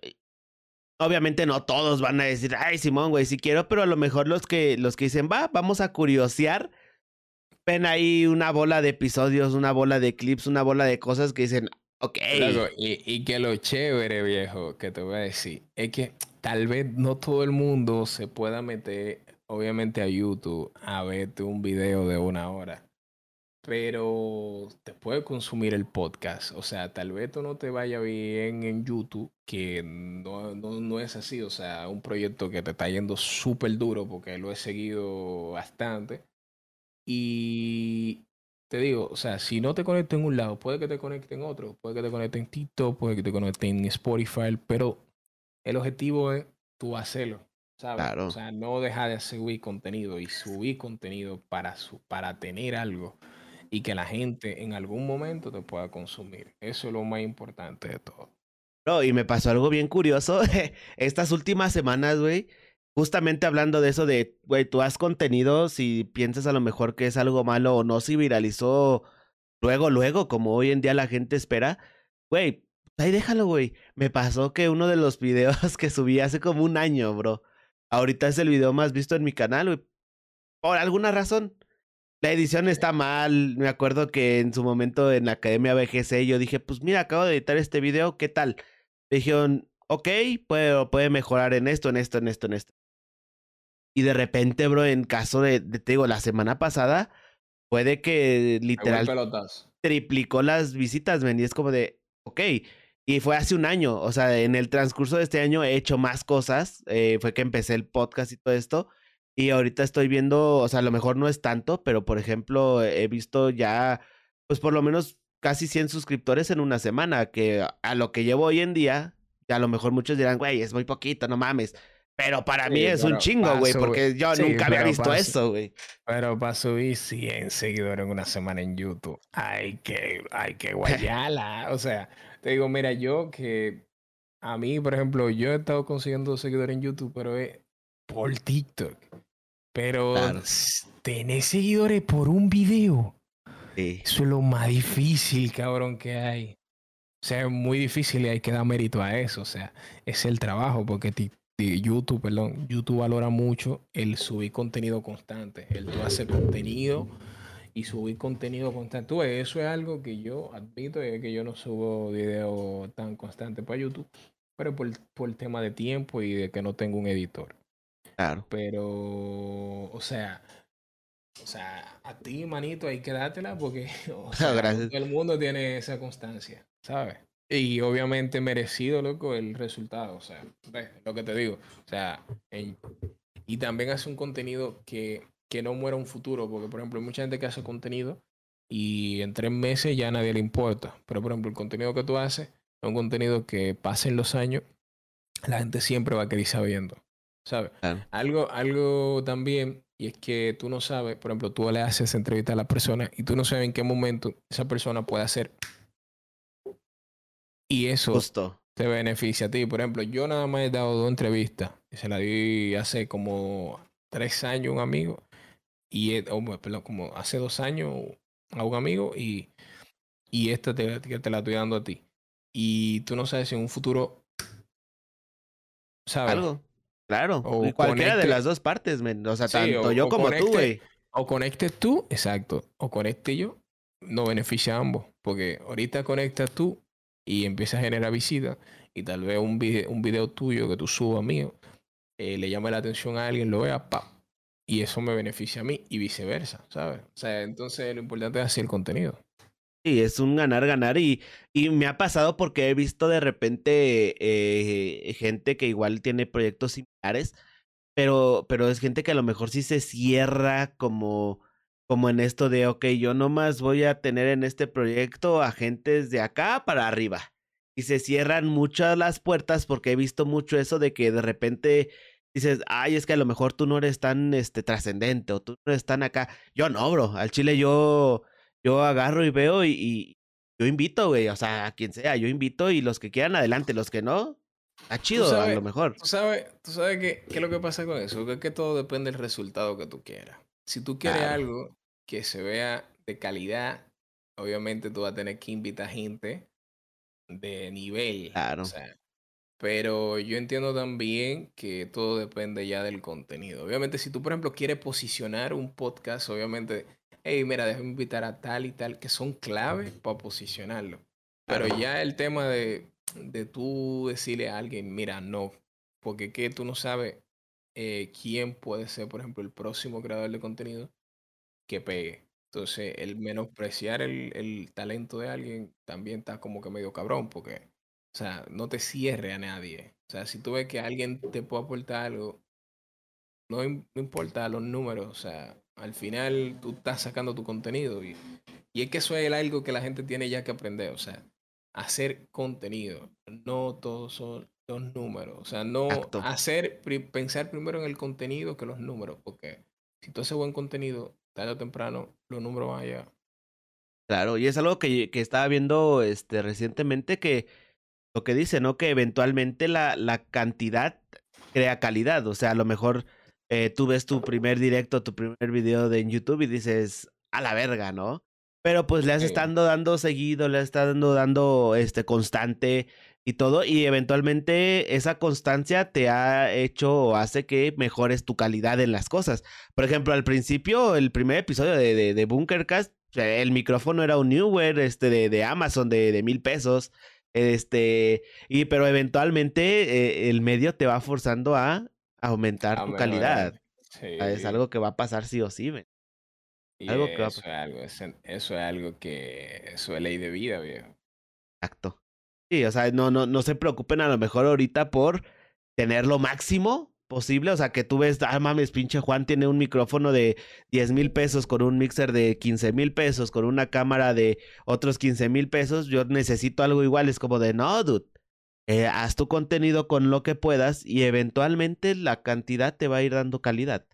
Obviamente no todos van a decir, ay, Simón, güey, sí quiero, pero a lo mejor los que, los que dicen, va, vamos a curiosear, ven ahí una bola de episodios, una bola de clips, una bola de cosas que dicen, ok. y, que lo chévere, viejo, que te voy a decir, es que tal vez no todo el mundo se pueda meter, obviamente, a YouTube a verte un video de una hora pero te puede consumir el podcast. O sea, tal vez tú no te vaya bien en YouTube, que no, no, no es así. O sea, un proyecto que te está yendo súper duro porque lo he seguido bastante. Y te digo, o sea, si no te conecto en un lado, puede que te conecte en otro, puede que te conecte en TikTok, puede que te conecte en Spotify, pero el objetivo es tú hacerlo. ¿sabes? O sea, no dejar de subir contenido y subir contenido para, su, para tener algo y que la gente en algún momento te pueda consumir. Eso es lo más importante de todo. No, y me pasó algo bien curioso estas últimas semanas, güey. Justamente hablando de eso de, güey, tú has contenido, si piensas a lo mejor que es algo malo o no, si viralizó luego, luego, como hoy en día la gente espera, güey, ahí déjalo, güey. Me pasó que uno de los videos que subí hace como un año, bro, ahorita es el video más visto en mi canal, güey. Por alguna razón. La edición está mal. Me acuerdo que en su momento en la Academia BGC yo dije, pues mira, acabo de editar este video, ¿qué tal? Me dijeron, ok, puede, puede mejorar en esto, en esto, en esto, en esto. Y de repente, bro, en caso de, te digo, la semana pasada, puede que literal triplicó las visitas, ven, y es como de, ok. Y fue hace un año, o sea, en el transcurso de este año he hecho más cosas, eh, fue que empecé el podcast y todo esto, y ahorita estoy viendo, o sea, a lo mejor no es tanto, pero por ejemplo, he visto ya, pues por lo menos casi 100 suscriptores en una semana, que a lo que llevo hoy en día, a lo mejor muchos dirán, güey, es muy poquito, no mames. Pero para mí es un chingo, güey, porque yo nunca había visto eso, güey. Pero para subir 100 seguidores en una semana en YouTube, hay que, hay que guayala. o sea, te digo, mira, yo que a mí, por ejemplo, yo he estado consiguiendo seguidores en YouTube, pero es por TikTok. Pero tener seguidores por un video, eso es lo más difícil, cabrón, que hay. O sea, es muy difícil y hay que dar mérito a eso. O sea, es el trabajo, porque YouTube, perdón, YouTube valora mucho el subir contenido constante, el tú hacer contenido y subir contenido constante. eso es algo que yo admito, es que yo no subo video tan constante para YouTube, pero por, por el tema de tiempo y de que no tengo un editor. Claro. Pero, o sea, o sea, a ti, manito, hay que dártela porque o sea, todo el mundo tiene esa constancia, ¿sabes? Y obviamente merecido, loco, el resultado. O sea, ves lo que te digo. O sea, y también hace un contenido que, que no muera un futuro. Porque, por ejemplo, hay mucha gente que hace contenido y en tres meses ya a nadie le importa. Pero, por ejemplo, el contenido que tú haces es un contenido que pasen los años, la gente siempre va a querer sabiendo. ¿Sabes? Algo, algo también, y es que tú no sabes, por ejemplo, tú le haces entrevista a la persona y tú no sabes en qué momento esa persona puede hacer y eso te beneficia a ti. Por ejemplo, yo nada más he dado dos entrevistas. Se la di hace como tres años a un amigo. Y perdón, como hace dos años a un amigo. Y, y esta te, te la estoy dando a ti. Y tú no sabes si en un futuro. ¿Sabes? Algo. Claro. O cualquiera de las dos partes, O sea, tanto yo como tú, güey. O conectes tú, exacto. O conecte yo. No beneficia a ambos. Porque ahorita conectas tú y empieza a generar visitas y tal vez un video, un video tuyo que tú subas mío eh, le llame la atención a alguien, lo vea, pa, y eso me beneficia a mí y viceversa, ¿sabes? Entonces lo importante es hacer el contenido. Sí, es un ganar-ganar y, y me ha pasado porque he visto de repente eh, gente que igual tiene proyectos similares, pero, pero es gente que a lo mejor sí se cierra como como en esto de, ok, yo nomás voy a tener en este proyecto agentes de acá para arriba. Y se cierran muchas las puertas porque he visto mucho eso de que de repente dices, ay, es que a lo mejor tú no eres tan este, trascendente o tú no eres tan acá. Yo no, bro. Al chile yo, yo agarro y veo y, yo invito, güey. O sea, a quien sea, yo invito y los que quieran adelante, los que no, está chido a lo mejor. Tú sabes, tú sabes qué, qué es lo que pasa con eso, que, que todo depende del resultado que tú quieras. Si tú quieres algo que se vea de calidad, obviamente tú vas a tener que invitar gente de nivel. Claro. pero yo entiendo también que todo depende ya del contenido. Obviamente, si tú, por ejemplo, quieres posicionar un podcast, obviamente, hey, mira, déjame invitar a tal y tal, que son claves para posicionarlo. Pero ya el tema de, de tú decirle a alguien, mira, no, porque que tú no sabes eh, quién puede ser, por ejemplo, el próximo creador de contenido que pegue. Entonces, el menospreciar el, el talento de alguien también está como que medio cabrón, porque, o sea, no te cierre a nadie. O sea, si tú ves que alguien te puede aportar algo, no, importa los números, o sea, al final tú estás sacando tu contenido y, y es que eso es algo que la gente tiene ya que aprender, o sea, hacer contenido, no todos son los números, o sea, no hacer, pensar primero en el contenido que los números, porque si tú haces buen contenido, tarde o temprano los números van allá. Claro, y es algo que, que estaba viendo este, recientemente que lo que dice, ¿no? Que eventualmente la, la cantidad crea calidad. O sea, a lo mejor eh, tú ves tu primer directo, tu primer video de en YouTube y dices, a la verga, ¿no? Pero pues le has estado dando seguido, le has estado dando este constante y todo, y eventualmente esa constancia te ha hecho o hace que mejores tu calidad en las cosas. Por ejemplo, al principio, el primer episodio de, de, de Bunkercast, el micrófono era un Newer este, de, de Amazon de, de mil pesos. Este, y pero eventualmente eh, el medio te va forzando a aumentar tu calidad. Es algo que va a pasar sí o sí. Algo que eso, es algo, eso es algo que eso es ley de vida, viejo. Exacto. Sí, o sea, no, no, no se preocupen a lo mejor ahorita por tener lo máximo posible. O sea, que tú ves, ah, mames, pinche Juan tiene un micrófono de 10 mil pesos con un mixer de 15 mil pesos, con una cámara de otros 15 mil pesos. Yo necesito algo igual. Es como de, no, dude. eh, haz tu contenido con lo que puedas y eventualmente la cantidad te va a ir dando calidad.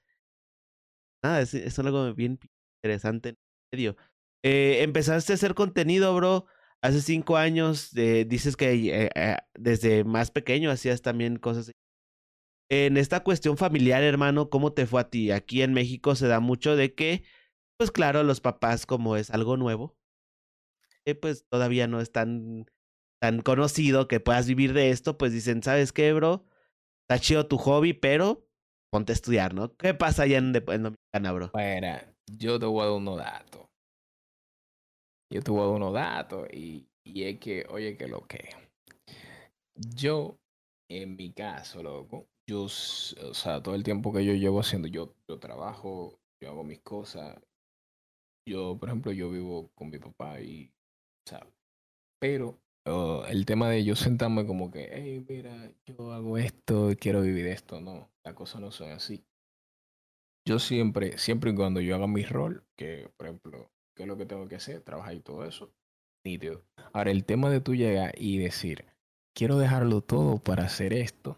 Nada, es, es algo bien interesante en medio. Eh, empezaste a hacer contenido, bro, hace cinco años. Eh, dices que eh, eh, desde más pequeño hacías también cosas. En esta cuestión familiar, hermano, ¿cómo te fue a ti? Aquí en México se da mucho de que, pues claro, los papás, como es algo nuevo, pues todavía no es tan, tan conocido que puedas vivir de esto, pues dicen, ¿sabes qué, bro? Está chido tu hobby, pero ponte a estudiar, ¿no? ¿Qué pasa allá en, en Dominicana, bro? Bueno, yo te voy a dar unos datos. Yo dar unos datos y, y es que, oye, que lo que. Yo, en mi caso, loco, yo, o sea, todo el tiempo que yo llevo haciendo, yo, yo trabajo, yo hago mis cosas. Yo, por ejemplo, yo vivo con mi papá y, ¿sabes? Pero uh, el tema de yo sentarme como que, hey, mira, yo hago esto, quiero vivir esto, no, la cosa no son así. Yo siempre, siempre y cuando yo haga mi rol, que por ejemplo, ¿qué es lo que tengo que hacer? Trabajar y todo eso, nítido. Ahora, el tema de tú llegar y decir, quiero dejarlo todo para hacer esto,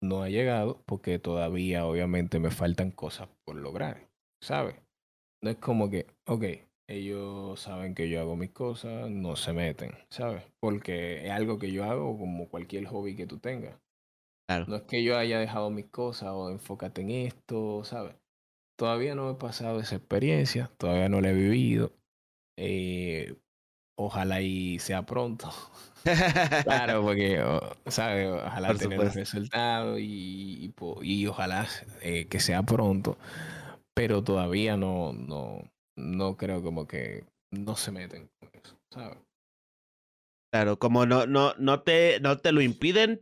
no ha llegado porque todavía obviamente me faltan cosas por lograr, ¿sabes? No es como que, ok, ellos saben que yo hago mis cosas, no se meten, ¿sabes? Porque es algo que yo hago como cualquier hobby que tú tengas. Claro. No es que yo haya dejado mis cosas o enfócate en esto, ¿sabes? Todavía no he pasado esa experiencia, todavía no la he vivido. Eh, ojalá y sea pronto. claro, porque, ¿sabes? Ojalá Por tener supuesto. resultados y, y, ojalá eh, que sea pronto. Pero todavía no, no, no creo como que no se meten con eso, ¿sabes? Claro, como no, no, no te, no te lo impiden,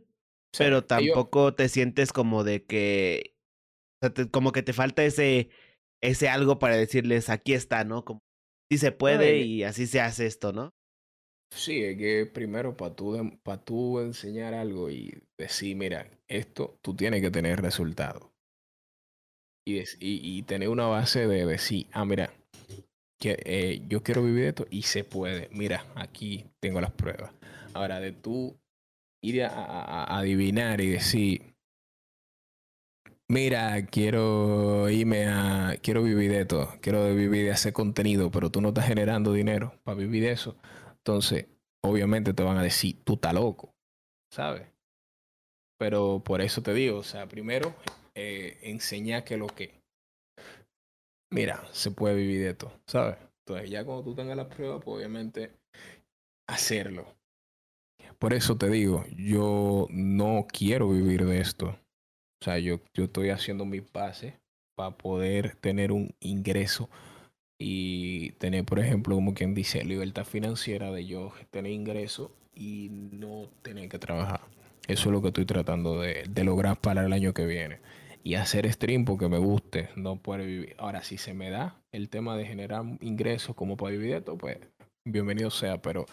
pero ellos- tampoco te sientes como de que, o sea, te- como que te falta ese, ese algo para decirles, aquí está, ¿no? Como, sí se puede y así se hace esto, ¿no? Sí, es que primero para tú, pa' tú enseñar algo y decir, mira, esto tú tienes que tener resultado. Y, y, y tener una base de decir, ah, mira, que, eh, yo quiero vivir esto y se puede. Mira, aquí tengo las pruebas. Ahora, de tú ir a, a- a adivinar y decir, mira, quiero irme a, quiero vivir de esto, quiero vivir de hacer contenido, pero tú no estás generando dinero para vivir de eso. Entonces, obviamente te van a decir, tú estás loco, ¿sabes? Pero por eso te digo, o sea, primero, eh, enseñar que lo que, mira, se puede vivir de esto, ¿sabes? Entonces, ya cuando tú tengas la prueba, pues obviamente hacerlo. Por eso te digo, yo no quiero vivir de esto. O sea, yo, yo estoy haciendo mis bases para poder tener un ingreso y tener, por ejemplo, como quien dice, libertad financiera de yo tener ingreso y no tener que trabajar. Eso es lo que estoy tratando de, de lograr para el año que viene. Y hacer stream porque me guste, no poder vivir. Ahora, si se me da el tema de generar ingresos como para vivir esto, pues bienvenido sea. Pero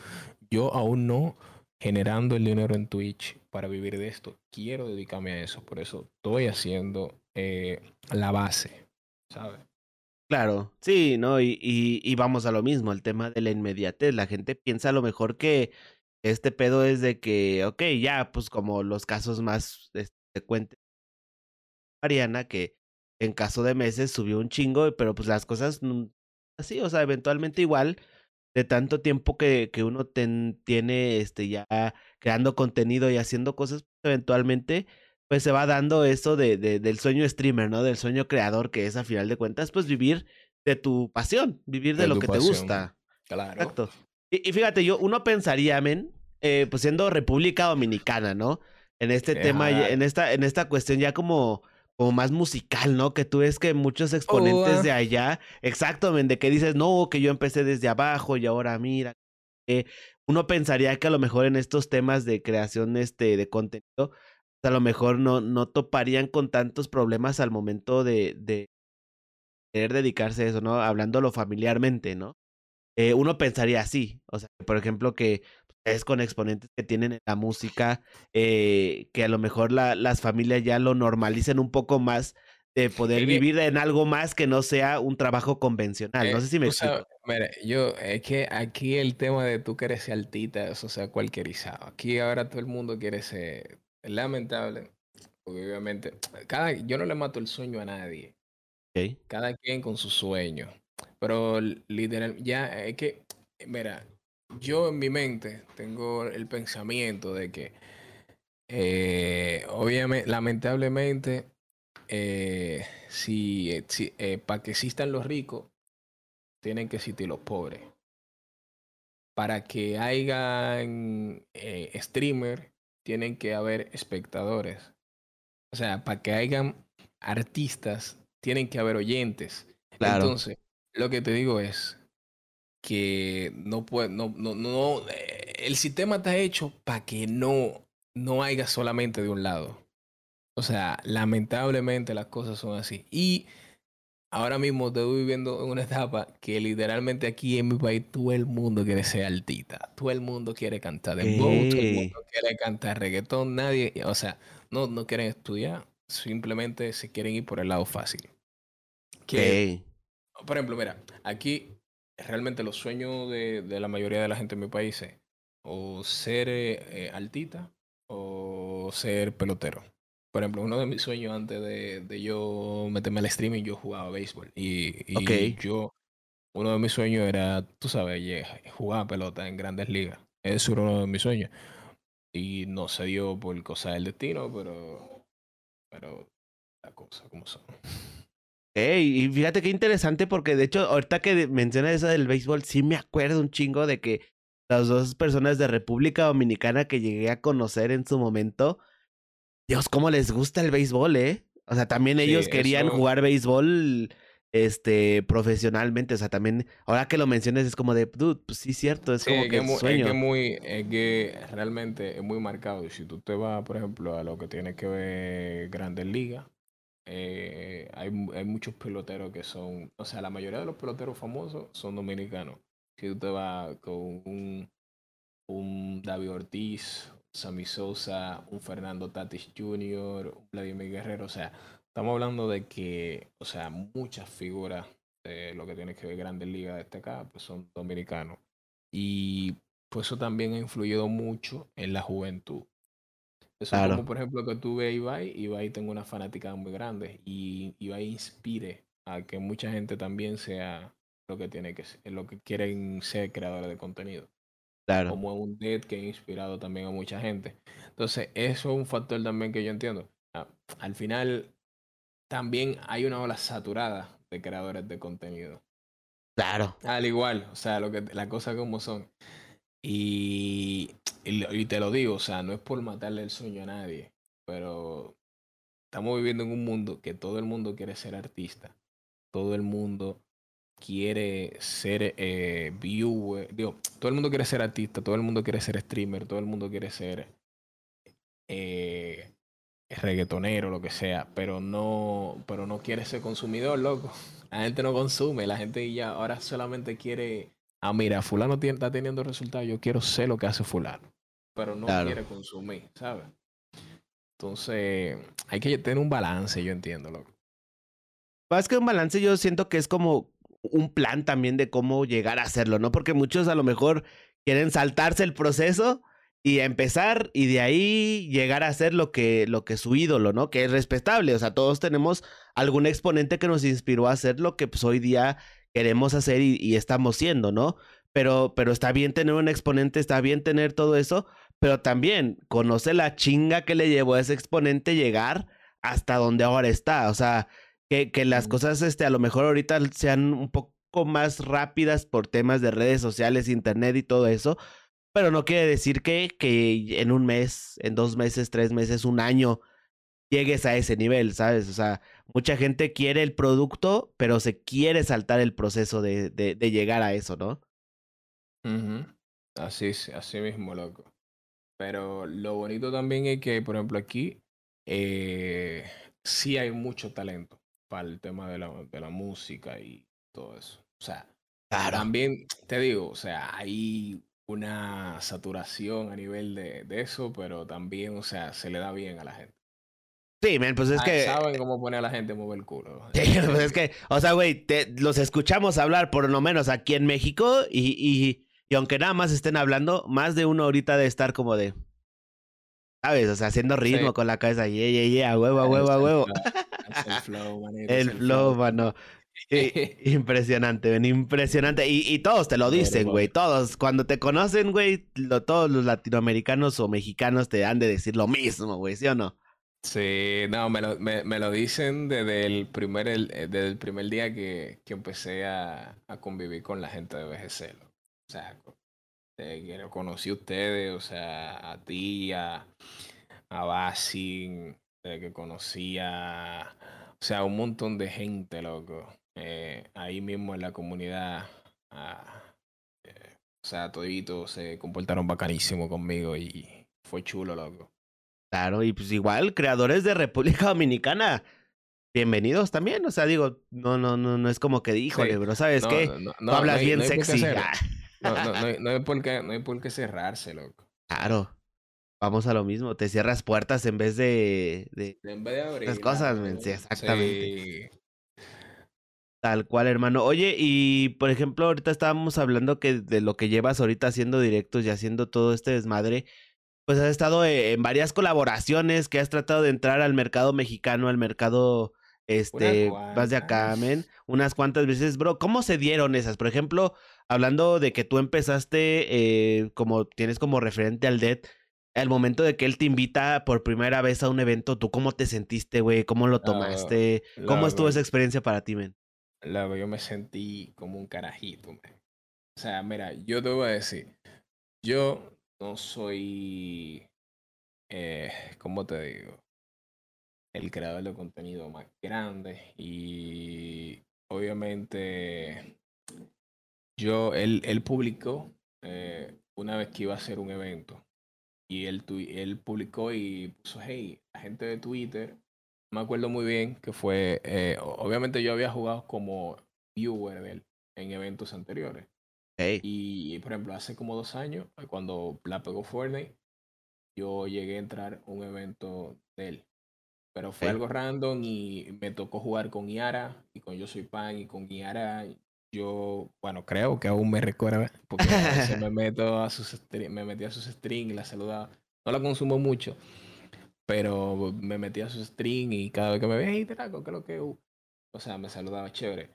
yo aún no generando el dinero en Twitch para vivir de esto. Quiero dedicarme a eso. Por eso estoy haciendo eh, la base, ¿sabes? Claro, sí, ¿no? Y, y, vamos a lo mismo, el tema de la inmediatez. La gente piensa a lo mejor que este pedo es de que, ok, ya, pues como los casos más este, frecuentes. Mariana, que en caso de meses subió un chingo, pero pues las cosas así, o sea, eventualmente igual, de tanto tiempo que, que uno ten- tiene este ya creando contenido y haciendo cosas, pues, eventualmente pues se va dando eso de, de- del sueño streamer, ¿no? Del sueño creador, que es a final de cuentas, pues vivir de tu pasión, vivir de, De lo que te gusta. Claro. Exacto. Y, y fíjate, yo, uno pensaría, men, eh, pues siendo República Dominicana, ¿no? En este Ajá. tema, en esta, en esta cuestión ya como, como más musical, ¿no? Que tú ves que muchos exponentes ah. de allá, exacto, men, de que dices, no, que yo empecé desde abajo y ahora mira. eh, uno pensaría que a lo mejor en estos temas de creación este, de contenido, a lo mejor no, no toparían con tantos problemas al momento de, de querer dedicarse a eso, ¿no? Hablándolo familiarmente, ¿no? Eh, uno pensaría así, o sea, por ejemplo, que es con exponentes que tienen en la música, eh, que a lo mejor la- las familias ya lo normalicen un poco más de poder que- vivir en algo más que no sea un trabajo convencional. no Eh, sé si me explico. sabes- Mira, yo, es que aquí el tema de tú quieres ser altita, eso se ha cualquierizado. Aquí ahora todo el mundo quiere ser lamentable, porque obviamente, cada, yo no le mato el sueño a nadie. Cada quien con su sueño. Pero literal, ya es que, mira, yo en mi mente tengo el pensamiento de que, eh, obviamente, lamentablemente, eh, si, eh, para que existan los ricos, tienen que existir los pobres. Para que hayan eh, streamer, tienen que haber espectadores. O sea, para que hayan artistas, tienen que haber oyentes. Entonces, lo que te digo es que no puede, no, no, no, eh, el sistema está hecho para que no, no haya solamente de un lado. O sea, lamentablemente las cosas son así. Y ahora mismo estoy viviendo en una etapa que literalmente aquí en mi país todo el mundo quiere ser altita, todo el mundo quiere cantar de todo el mundo quiere cantar reggaetón, nadie, o sea, no, no quieren estudiar, simplemente se quieren ir por el lado fácil. Que, Por ejemplo, mira, aquí realmente los sueños de, de, la mayoría de la gente en mi país es o ser eh, altita o ser pelotero. Por ejemplo, uno de mis sueños antes de, de yo meterme al streaming, yo jugaba béisbol. Y, y yo, uno de mis sueños era, tú sabes, jugar pelota en grandes ligas. Ese era uno de mis sueños. Y no se dio por cosa del destino, pero, pero la cosa como son. Y fíjate qué interesante porque de hecho ahorita que mencionas eso del béisbol, sí me acuerdo un chingo de que las dos personas de República Dominicana que llegué a conocer en su momento, Dios, cómo les gusta el béisbol, ¿eh? O sea, también ellos querían jugar béisbol este profesionalmente, o sea, también ahora que lo mencionas es como de, dude, pues sí cierto, es como que, es sueño. Es que muy es que realmente es muy marcado y si tú te vas, por ejemplo, a lo que tiene que ver Grandes Ligas, eh, hay, hay muchos peloteros que son, o sea, la mayoría de los peloteros famosos son dominicanos. Si tú te vas con un, un David Ortiz, Sammy Sosa, un Fernando Tatis Jr., un Vladimir Guerrero. O sea, estamos hablando de que, o sea, muchas figuras de lo que tiene que ver Grandes Ligas de este acá, pues son dominicanos. Y pues eso también ha influido mucho en la juventud. Eso es como, por ejemplo, que tú ves Ibai, Ibai tengo una fanática muy grande y Ibai inspire a que mucha gente también sea lo que tiene que ser, lo que quieren ser creadores de contenido. Como un dead que ha inspirado también a mucha gente. Entonces, eso es un factor también que yo entiendo. Ah, al final, también hay una ola saturada de creadores de contenido. Claro. Al igual, o sea, lo que, las cosas como son. Y, y, te lo digo, o sea, no es por matarle el sueño a nadie, pero estamos viviendo en un mundo que todo el mundo quiere ser artista. Todo el mundo quiere ser eh, viewer, digo, todo el mundo quiere ser artista, todo el mundo quiere ser streamer, todo el mundo quiere ser eh, reggaetonero, lo que sea, pero no, pero no quiere ser consumidor, loco. La gente no consume, la gente ya ahora solamente quiere, ah, mira, fulano está teniendo resultados, yo quiero ser lo que hace fulano, pero no quiere consumir, ¿sabes? Entonces, hay que tener un balance, yo entiendo, loco. Más que un balance, yo siento que es como un plan también de cómo llegar a hacerlo, ¿no? Porque muchos a lo mejor quieren saltarse el proceso y empezar y de ahí llegar a hacer lo que, lo que es su ídolo, ¿no? Que es respetable. O sea, todos tenemos algún exponente que nos inspiró a hacer lo que pues, hoy día queremos hacer y, estamos siendo, ¿no? Pero, pero está bien tener un exponente, está bien tener todo eso, pero también conoce la chinga que le llevó a ese exponente llegar hasta donde ahora está. O sea, que, que las cosas, este, a lo mejor ahorita sean un poco más rápidas por temas de redes sociales, internet y todo eso, pero no quiere decir que, que en un mes, en dos meses, tres meses, un año, llegues a ese nivel, ¿sabes? O sea, mucha gente quiere el producto, pero se quiere saltar el proceso de, de, de llegar a eso, ¿no? Así, así mismo, loco. Pero lo bonito también es que, por ejemplo, aquí eh, sí hay mucho talento para el tema de la, de la música y todo eso. O sea, también te digo, o sea, hay una saturación a nivel de, de, eso, pero también, o sea, se le da bien a la gente. Sí, man, pues es Ah, que. Saben cómo poner a la gente a mover el culo. Sí, pues es que, o sea, güey, los escuchamos hablar por lo menos aquí en México y, y, y aunque nada más estén hablando, más de uno ahorita de estar como de, ¿sabes? O sea, haciendo ritmo Sí. con la cabeza, yeah, yeah, yeah, a huevo, huevo, el huevo. flow, el flow, es El flow, mano. Impresionante, ven, impresionante. Y, y todos te lo dicen, güey. Todos, cuando te conocen, güey, lo- todos los latinoamericanos o mexicanos te han de decir lo mismo, güey, ¿sí o no? Sí, no, me lo, me, lo dicen desde el primer, el- eh, desde el primer día que, que empecé a, a convivir con la gente de BGC. O sea, desde que lo conocí a ustedes, o sea, a ti, a, a Basin, que conocí a, o sea, un montón de gente, loco. eh, ahí mismo en la comunidad, ah, eh, o sea, toditos se comportaron bacanísimo conmigo y fue chulo, loco. Claro, y pues igual, creadores de República Dominicana, bienvenidos también. O sea, digo, no, no, no, no es como que, híjole, Sí. bro, ¿sabes No, qué? no, no, Tú hablas hay- bien sexy. No, hay, no hay por qué, no hay por qué cerrarse, loco. Claro, vamos a lo mismo. Te cierras puertas en vez de, de En vez de abrir. Las cosas, men, sí, exactamente. Sí. Tal cual, hermano. Oye, y por ejemplo, ahorita estábamos hablando que de lo que llevas ahorita haciendo directos y haciendo todo este desmadre, pues has estado eh, en varias colaboraciones, que has tratado de entrar al mercado mexicano, al mercado, este, más de acá, men, unas cuantas veces, bro. ¿Cómo se dieron esas? Por ejemplo, hablando de que tú empezaste, eh, como tienes como referente al Dead, al momento de que él te invita por primera vez a un evento, ¿tú cómo te sentiste, güey? ¿Cómo lo tomaste? ¿Cómo estuvo esa experiencia para ti, men? Luego yo me sentí como un carajito, man. O sea, mira, yo te voy a decir, yo no soy, eh, ¿cómo te digo? El creador de contenido más grande y obviamente yo, él, él publicó eh, una vez que iba a hacer un evento y él, él publicó y puso, hey, la gente de Twitter me acuerdo muy bien que fue, eh, obviamente yo había jugado como viewer de él en eventos anteriores. Hey. Y, por ejemplo, hace como dos años, eh, cuando la pegó Fortnite, yo llegué a entrar a un evento de él. Pero fue algo random y me tocó jugar con Iara y con Yo Soy Pan y con Iara. Yo, bueno, creo que aún me recuerda porque a veces me meto a sus me metí a sus streams y la saludaba. No la consumo mucho, pero me metí a sus streams y cada vez que me ve, hey, Draco, ¿qué es lo que? uh?". O sea, me saludaba chévere.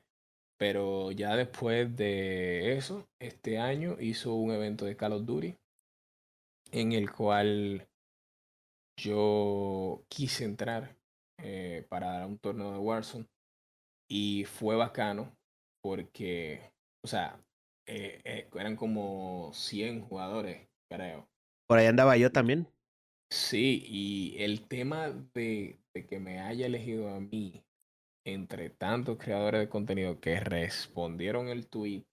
Pero ya después de eso, este año hizo un evento de Call of Duty en el cual yo quise entrar eh, para un torneo de Warzone y fue bacano porque, o sea, eh, eh, eran como 100 jugadores, creo. Por ahí andaba yo también. Sí, y el tema de, de que me haya elegido a mí entre tantos creadores de contenido que respondieron el tweet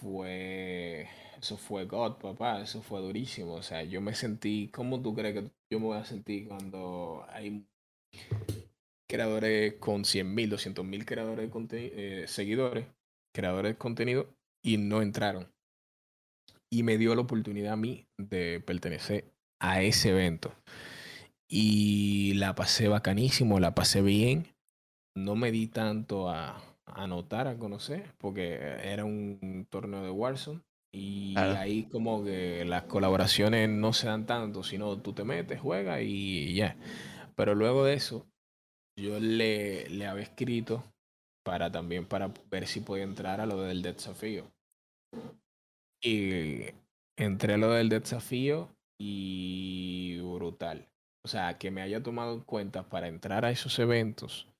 fue, eso fue God, papá, eso fue durísimo. O sea, yo me sentí, ¿cómo tú crees que yo me voy a sentir cuando hay creadores con 100 mil, 200 mil creadores de contenido, eh, seguidores, creadores de contenido y no entraron? Y me dio la oportunidad a mí de pertenecer a ese evento. Y la pasé bacanísimo, la pasé bien. No me di tanto a, a notar, a conocer, porque era un torneo de Warzone. Y Claro. ahí como que las colaboraciones no se dan tanto, sino tú te metes, juegas y ya. Pero luego de eso, yo le, le había escrito para también para ver si podía entrar a lo del desafío. Y entré a lo del desafío y brutal. O sea, que me haya tomado en cuenta para entrar a esos eventos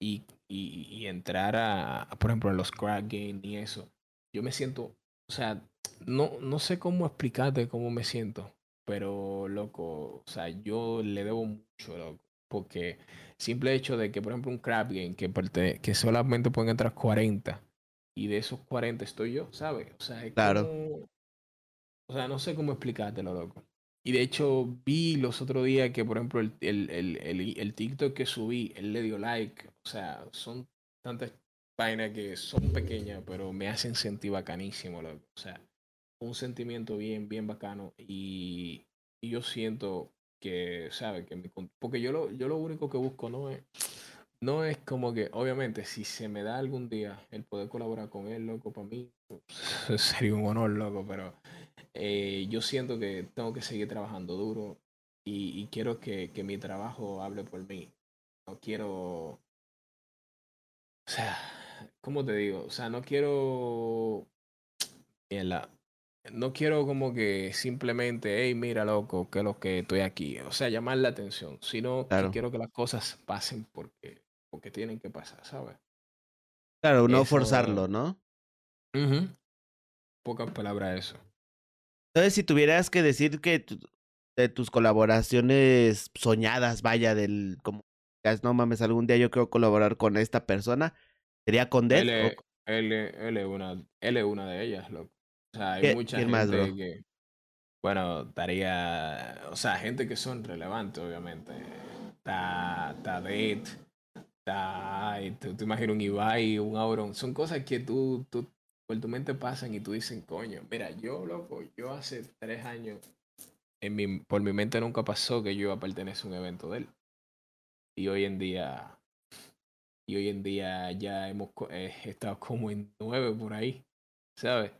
y, y, y entrar a, a, por ejemplo, en los crack games y eso. Yo me siento, o sea, no, no sé cómo explicarte cómo me siento, pero loco, o sea, yo le debo mucho, loco, porque simple hecho de que, por ejemplo, un crap game que, que solamente pueden entrar 40 y de esos 40 estoy yo, ¿sabes? O sea, es Claro. como- o sea, no sé cómo explicártelo, loco. Y de hecho vi los otros días que, por ejemplo, el, el, el, el, TikTok que subí, él le dio like. O sea, son tantas vainas que son pequeñas, pero me hacen sentir bacanísimo, loco. O sea, un sentimiento bien, bien bacano. Y, y yo siento que, ¿sabes? Que porque yo lo, yo lo único que busco no es, no es como que, obviamente, si se me da algún día el poder colaborar con él, loco, para mí sería un honor, loco, pero eh, yo siento que tengo que seguir trabajando duro y, quiero que, que, mi trabajo hable por mí. No quiero, o sea, ¿cómo te digo? O sea, no quiero, la, no quiero como que simplemente, hey, mira, loco, que es lo que estoy aquí. O sea, llamar la atención, sino que quiero que las cosas pasen porque, porque tienen que pasar, ¿sabes? Claro, no forzarlo, ¿no? Pocas palabras eso. Entonces, si tuvieras que decir que de tus colaboraciones soñadas, vaya, del como no mames, algún día yo quiero colaborar con esta persona, ¿sería con Death? Él, él, es una, es una de ellas, loco. O sea, hay mucha gente que, bueno, estaría, o sea, gente que son relevantes, obviamente. Está, está Dead, está, te imaginas un Ibai, un Auron, son cosas que tú, tú, por tu mente pasan y tú dices, coño, mira, yo, loco, yo hace tres años, en mi, por mi mente nunca pasó que yo iba a pertenecer a un evento de él. Y hoy en día, y hoy en día ya hemos eh, estado como en nueve por ahí, ¿sabes?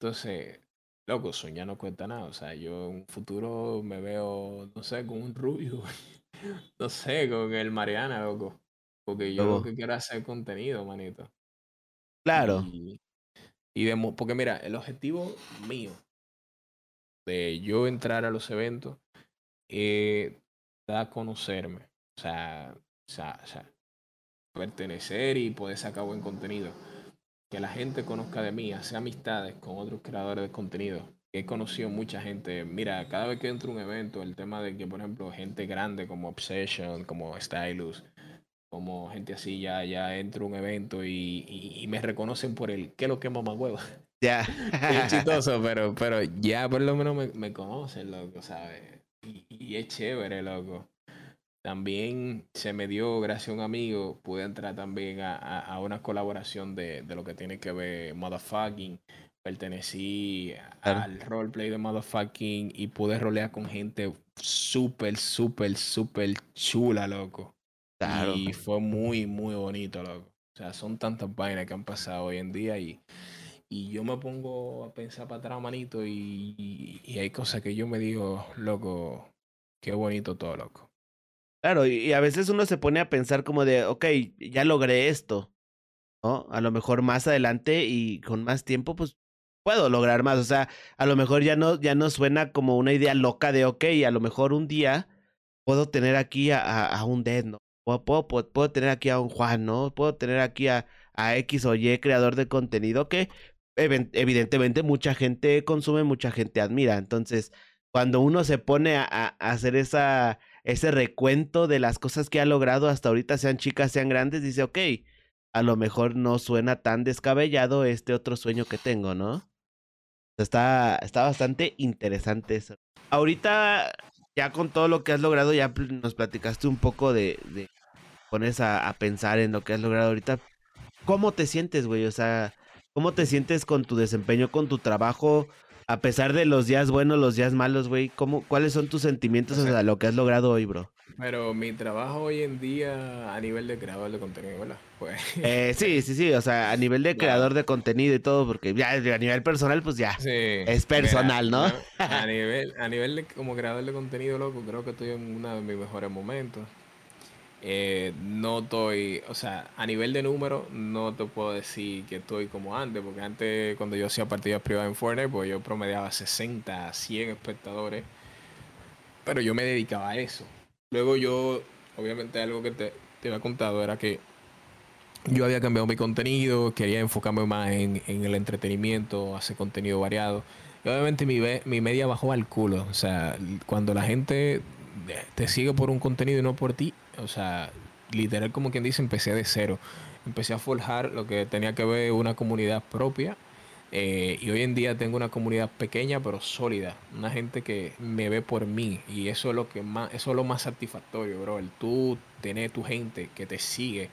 Entonces, loco, soñar no cuenta nada. O sea, yo en un futuro me veo, no sé, con un rubio. no sé, con el Mariana, loco. Porque yo lo que quiero hacer contenido, manito. Claro. Y, porque mira, el objetivo mío de yo entrar a los eventos es dar a conocerme. O sea, o sea, o sea, pertenecer y poder sacar buen contenido que la gente conozca de mí, hacer amistades con otros creadores de contenido. He conocido mucha gente. Mira, cada vez que entro a un evento, el tema de que, por ejemplo, gente grande como Obsession, como Stylus, como gente así, ya, ya entro a un evento y, me reconocen por el ¿qué lo que mamá huevo? Ya. es chistoso, pero, pero ya por lo menos me, me conocen, loco, ¿sabes? Y, y es chévere, loco. También se me dio, gracias a un amigo, pude entrar también a, a, una colaboración de, de, lo que tiene que ver motherfucking. Pertenecí al roleplay de motherfucking y pude rolear con gente súper, súper, súper chula, loco. Y fue muy, muy bonito, loco. O sea, son tantas vainas que han pasado hoy en día y, y yo me pongo a pensar para atrás, manito, y, y hay cosas que yo me digo, loco, qué bonito todo, loco. Claro, y a veces uno se pone a pensar como de, ok, ya logré esto, ¿no? A lo mejor más adelante y con más tiempo, pues puedo lograr más. O sea, a lo mejor ya no, ya no suena como una idea loca de, ok, a lo mejor un día puedo tener aquí a, a, un Dead, ¿no? Puedo, tener aquí a un Juan, ¿no? Puedo tener aquí a, a X o Y creador de contenido que evidentemente mucha gente consume, mucha gente admira. Entonces, cuando uno se pone a, hacer esa ese recuento de las cosas que ha logrado hasta ahorita, sean chicas, sean grandes, dice, ok, a lo mejor no suena tan descabellado este otro sueño que tengo, ¿no? Está, está bastante interesante eso. Ahorita, ya con todo lo que has logrado, ya nos platicaste un poco de pones a, a pensar en lo que has logrado ahorita. ¿Cómo te sientes, güey? O sea, ¿cómo te sientes con tu desempeño, con tu trabajo? a pesar de los días buenos, los días malos, güey, ¿cómo, ¿cuáles son tus sentimientos o lo que has logrado hoy, bro? Pero mi trabajo hoy en día a nivel de creador de contenido, ¿verdad? Pues... Eh, sí, sí, sí, o sea, a nivel de creador de contenido y todo, porque ya a nivel personal, pues ya, es personal, ¿no? a nivel, a nivel de, como creador de contenido, loco, creo que estoy en uno de mis mejores momentos. Eh, no estoy, o sea, a nivel de número, no te puedo decir que estoy como antes, porque antes cuando yo hacía partidas privadas en Fortnite, pues yo promediaba 60, 100 espectadores, pero yo me dedicaba a eso. Luego yo, obviamente algo que te, te había contado era que yo había cambiado mi contenido, quería enfocarme más en, en el entretenimiento, hacer contenido variado. Y obviamente mi, mi media bajó al culo. O sea, cuando la gente te sigue por un contenido y no por ti, o sea, literal como quien dice, empecé de cero. Empecé a forjar lo que tenía que ver una comunidad propia. Eh, y hoy en día tengo una comunidad pequeña pero sólida, una gente que me ve por mí y eso es lo que más, eso es lo más satisfactorio, bro, el tú tener tu gente que te sigue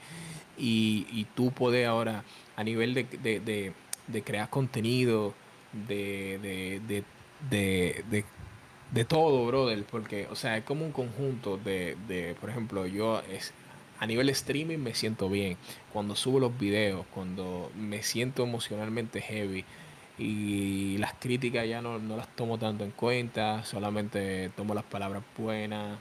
y, y tú poder ahora a nivel de, de, de, crear contenido, de, de, de todo, brother, porque, o sea, es como un conjunto de, de por ejemplo, yo es, a nivel streaming me siento bien. Cuando subo los videos, cuando me siento emocionalmente heavy y las críticas ya no, las tomo tanto en cuenta, solamente tomo las palabras buenas,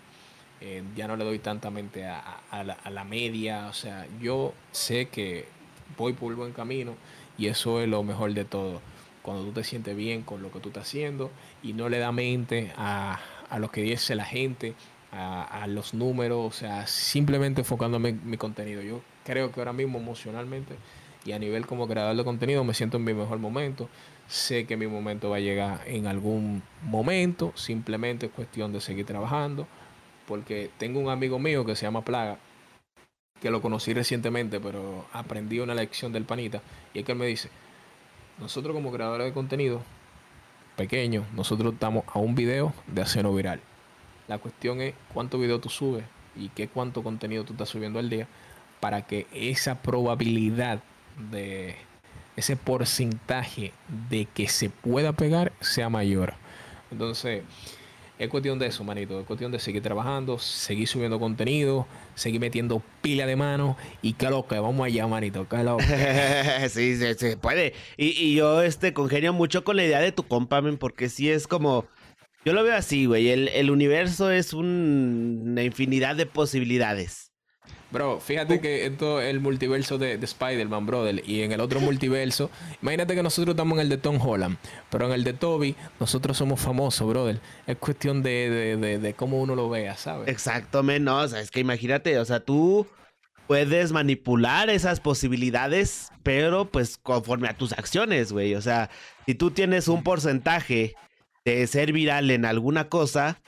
eh, ya no le doy tanta mente a, la, a la media. O sea, yo sé que voy por buen camino y eso es lo mejor de todo. Cuando tú te sientes bien con lo que tú estás haciendo y no le da mente a, a lo que dice la gente, a, los números, o sea, simplemente enfocándome en mi contenido. Yo creo que ahora mismo emocionalmente y a nivel como creador de contenido me siento en mi mejor momento. Sé que mi momento va a llegar en algún momento, simplemente es cuestión de seguir trabajando, porque tengo un amigo mío que se llama Plaga, que lo conocí recientemente, pero aprendí una lección del panita, y es que él me dice, nosotros como creadores de contenido pequeños, nosotros estamos a un video de hacerlo viral. La cuestión es cuánto video tú subes y qué cuánto contenido tú estás subiendo al día para que esa probabilidad de ese porcentaje de que se pueda pegar sea mayor. Entonces, es cuestión de eso, manito. Es cuestión de seguir trabajando, seguir subiendo contenido, seguir metiendo pila de mano y que que vamos allá, manito. Sí, se puede. Y, y, yo este congenio mucho con la idea de tu compa, porque sí es como yo lo veo así, güey. El, universo es una infinidad de posibilidades. Bro, fíjate que esto es el multiverso de, Spider-Man, brother. Y en el otro multiverso, imagínate que nosotros estamos en el de Tom Holland, pero en el de Toby, nosotros somos famosos, brother. Es cuestión de, cómo uno lo vea, ¿sabes? Exacto, no, o sea, es que imagínate, o sea, tú puedes manipular esas posibilidades, pero pues conforme a tus acciones, güey. O sea, si tú tienes un porcentaje de ser viral en alguna cosa,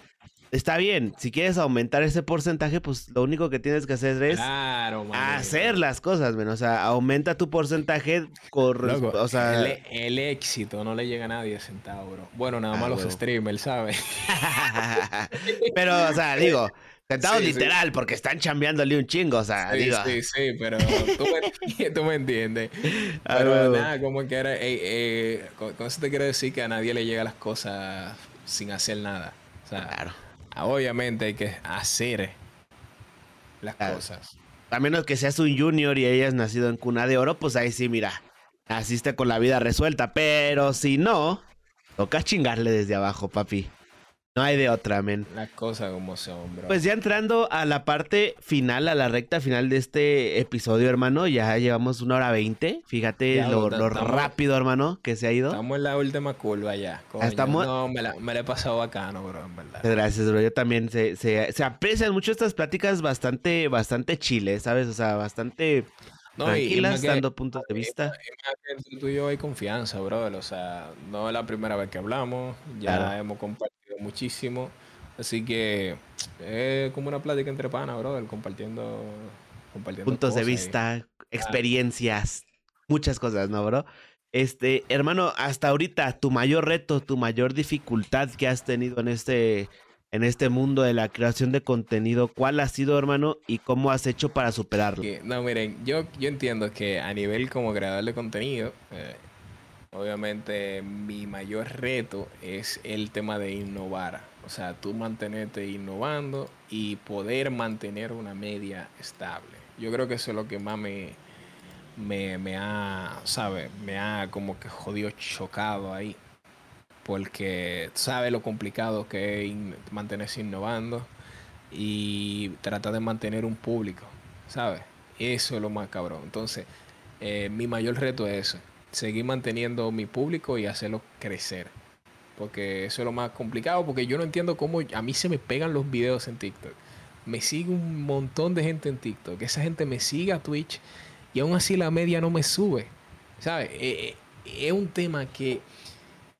está bien. Si quieres aumentar ese porcentaje, pues lo único que tienes que hacer es hacer las cosas, O sea, aumenta tu porcentaje. o sea, el, éxito no le llega a nadie sentado, bro. Bueno, nada ah, más los streamers, ¿sabes? Pero, o sea, digo. Sentado literal, porque están chambeándole un chingo, o sea, sí, digo. Sí, sí, pero tú me, entiendes. Ah, pero nada, como que era, eh, con, eso te quiero decir que a nadie le llega las cosas sin hacer nada. O sea, claro. Obviamente hay que hacer las cosas. A menos que seas un junior y hayas nacido en cuna de oro, pues ahí sí, mira, asiste con la vida resuelta. Pero si no, toca chingarle desde abajo, papi. No hay de otra, men. Las cosas como son, bro. Pues ya entrando a la parte final, a la recta final de este episodio, hermano, ya llevamos una hora veinte. Fíjate lo, rápido, hermano, que se ha ido. Estamos en la última curva ya. Estamos... No, me la, me la, he pasado bacano, bro, en verdad. Gracias, bro. Yo también se, se, se aprecian mucho estas pláticas bastante, bastante chile, ¿sabes? O sea, bastante no, tranquilas, dando puntos de vista. tú y yo hay confianza, bro. O sea, no es la primera vez que hablamos, ya hemos compartido muchísimo. Así que es como una plática entre panas, brother, compartiendo, compartiendo puntos de vista, experiencias, muchas cosas, ¿no, bro? Este, hermano, hasta ahorita tu mayor reto, tu mayor dificultad que has tenido en este en este mundo de la creación de contenido, ¿cuál ha sido, hermano, y cómo has hecho para superarlo? No, miren, yo, yo entiendo que a nivel como creador de contenido, eh, Obviamente mi mayor reto es el tema de innovar. O sea, tú mantenerte innovando y poder mantener una media estable. Yo creo que eso es lo que más me, me, ha, ¿sabes? Me ha como que jodido chocado ahí. Porque sabe lo complicado que es mantenerse innovando y tratar de mantener un público, ¿sabes? Eso es lo más cabrón. Entonces, eh, mi mayor reto es eso seguir manteniendo mi público y hacerlo crecer. Porque eso es lo más complicado, porque yo no entiendo cómo a mí se me pegan los videos en TikTok. Me sigue un montón de gente en TikTok. Esa gente me sigue a Twitch y aún así la media no me sube. ¿Sabes? Eh, eh, es un tema que,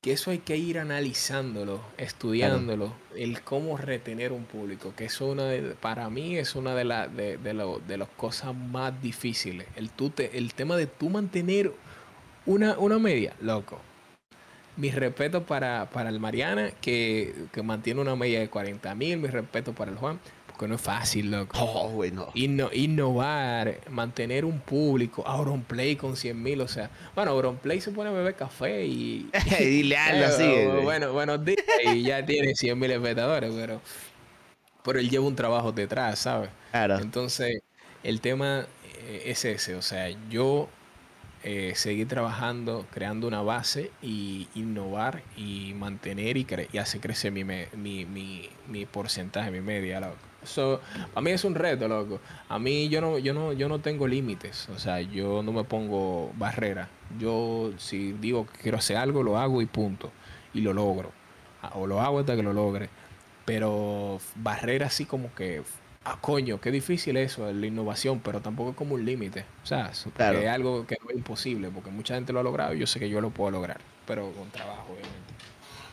que, eso hay que ir analizándolo, estudiándolo, el cómo retener un público, que eso una para mí es una de, la, de, de, las cosas más difíciles. El, el tema de tú mantener una, una media, loco. Mi respeto para, para el Mariana, que, mantiene una media de 40 mil. Mi respeto para el Juan, que no es fácil, loco. Oh, bueno. innovar, mantener un público, Auronplay con 100 mil, o sea, bueno, Auronplay se pone a beber café y... y le así. bueno, buenos días y ya tiene 100 mil espectadores, pero, pero él lleva un trabajo detrás, ¿sabes? Claro. Entonces, el tema eh, es ese, o sea, yo eh, seguir trabajando, creando una base y innovar y mantener y, y hacer crecer mi, mi, mi, mi, porcentaje, mi media, loco. Eso, a mí es un reto, loco. A mí yo no, yo no, yo no tengo límites, o sea, yo no me pongo barrera. Yo si digo que quiero hacer algo, lo hago y punto. Y lo logro. O lo hago hasta que lo logre. Pero barrera así como que ah, coño, qué difícil eso, la innovación, pero tampoco es como un límite. O sea, es algo que no es imposible, porque mucha gente lo ha logrado y yo sé que yo lo puedo lograr, pero con trabajo, obviamente.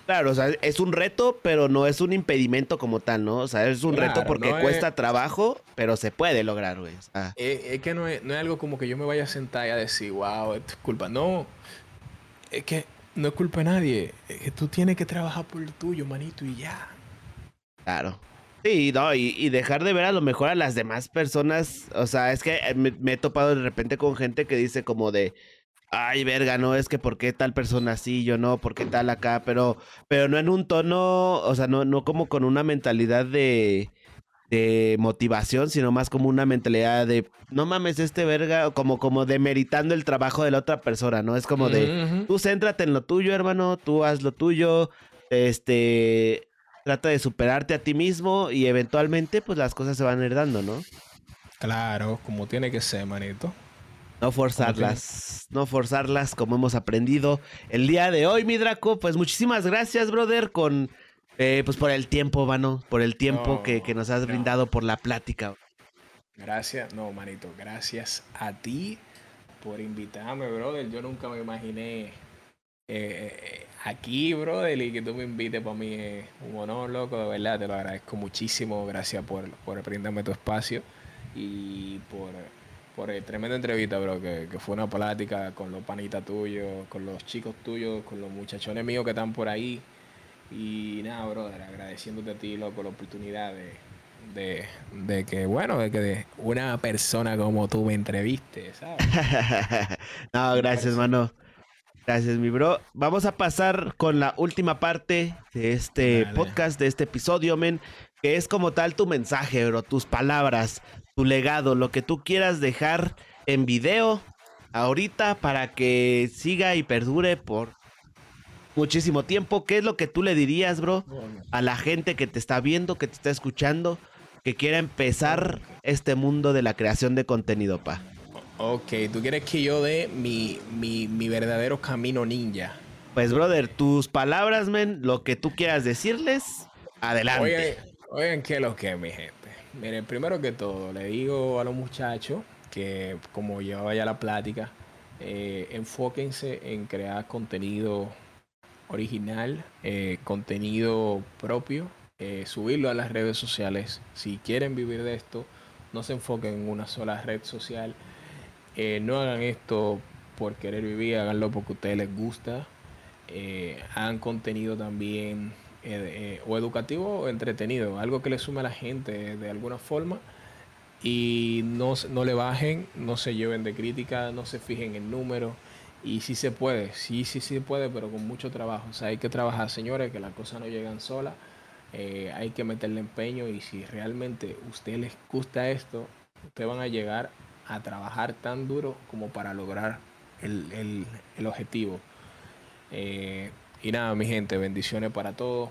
Claro, o sea, es un reto, pero no es un impedimento como tal, ¿no? O sea, es un reto porque cuesta trabajo, pero se puede lograr, güey. es, que no es, no es algo como que yo me vaya a sentar y a decir, wow, es culpa. No, es que no es culpa de nadie. Es que tú tienes que trabajar por el tuyo, manito, y ya. Claro. Sí, no, y, dejar de ver a lo mejor a las demás personas. O sea, es que me, he topado de repente con gente que dice como de. Ay, verga, no, es que por qué tal persona así, yo no, por qué tal acá, pero, pero no en un tono, o sea, no, no como con una mentalidad de, de motivación, sino más como una mentalidad de no mames este verga, como, como demeritando el trabajo de la otra persona, ¿no? Es como de tú céntrate en lo tuyo, hermano, tú haz lo tuyo, este, trata de superarte a ti mismo y eventualmente pues las cosas se van a ir dando, ¿no? Claro, como tiene que ser, manito. No forzarlas, no forzarlas como hemos aprendido el día de hoy, mi Draco. Pues muchísimas gracias, brother, con eh, pues por el tiempo, mano, por el tiempo que, nos has brindado por la plática. Gracias, no, manito, gracias a ti por invitarme, brother. Yo nunca me imaginé eh, aquí, brother, y que tú me invites para mí es un honor, loco, de verdad, te lo agradezco muchísimo. Gracias por, por brindarme tu espacio y por, por el tremenda entrevista, bro, que, fue una plática con los panitas tuyos, con los chicos tuyos, con los muchachones míos que están por ahí. Y nada, brother, agradeciéndote a ti, loco, la oportunidad de, de, que, bueno, de que una persona como tú me entreviste, ¿sabes? no, gracias, mano. Gracias, mi bro. Vamos a pasar con la última parte de este podcast, de este episodio, men, que es como tal tu mensaje, bro, tus palabras, tu legado, lo que tú quieras dejar en video ahorita para que siga y perdure por muchísimo tiempo. ¿Qué es lo que tú le dirías, bro, a la gente que te está viendo, que te está escuchando, que quiera empezar este mundo de la creación de contenido, pa? Ok, tú quieres que yo dé mi, mi, verdadero camino ninja. Pues, brother, tus palabras, men, lo que tú quieras decirles, adelante. Oigan, oigan qué es lo que, mi gente. Miren, primero que todo, le digo a los muchachos que, como llevaba ya la plática, eh, enfóquense en crear contenido original, eh, contenido propio, eh, subirlo a las redes sociales. Si quieren vivir de esto, no se enfoquen en una sola red social eh, no hagan esto por querer vivir, háganlo porque a ustedes les gusta. Eh, hagan contenido también eh, o educativo o entretenido, algo que le sume a la gente de alguna forma y no, no le bajen, no se lleven de crítica, no se fijen en números y sí se puede, sí, sí, sí se puede, pero con mucho trabajo. O sea, hay que trabajar, señores, que las cosas no llegan solas. hay que meterle empeño y si realmente a ustedes les gusta esto, ustedes van a llegar a trabajar tan duro como para lograr el, objetivo. Eh, y nada, mi gente, bendiciones para todos.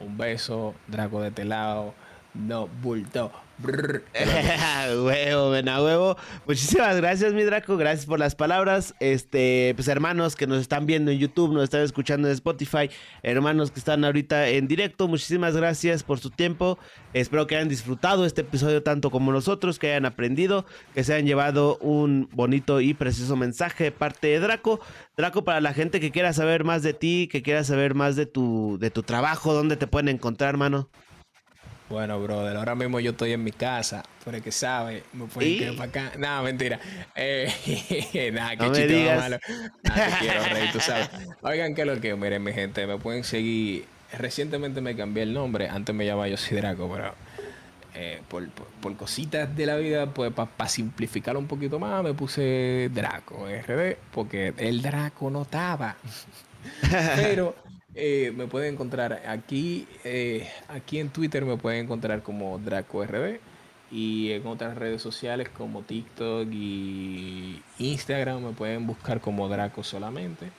Un beso, Draco de este lado. No, bulto. huevo, ven a huevo. Muchísimas gracias, mi Draco. Gracias por las palabras. Este, pues hermanos que nos están viendo en YouTube, nos están escuchando en Spotify, hermanos que están ahorita en directo, muchísimas gracias por su tiempo. Espero que hayan disfrutado este episodio tanto como nosotros, que hayan aprendido, que se hayan llevado un bonito y precioso mensaje de parte de Draco. Draco, para la gente que quiera saber más de ti, que quiera saber más de tu, de tu trabajo, ¿dónde te pueden encontrar, hermano? Bueno, brother, ahora mismo yo estoy en mi casa, por el que sabe, me pueden ir para acá. No, mentira. Eh, nada, qué chiste malo. Nada, te quiero, rey, tú sabes. Oigan, ¿qué es lo que? Miren, mi gente, me pueden seguir. Recientemente me cambié el nombre, antes me llamaba yo Draco, pero eh, por, por, cositas de la vida, pues para simplificar un poquito más, me puse Draco RD, porque el Draco no estaba. Pero eh, me pueden encontrar aquí, eh, aquí en Twitter me pueden encontrar como Draco RD y en otras redes sociales como TikTok y Instagram me pueden buscar como Draco solamente.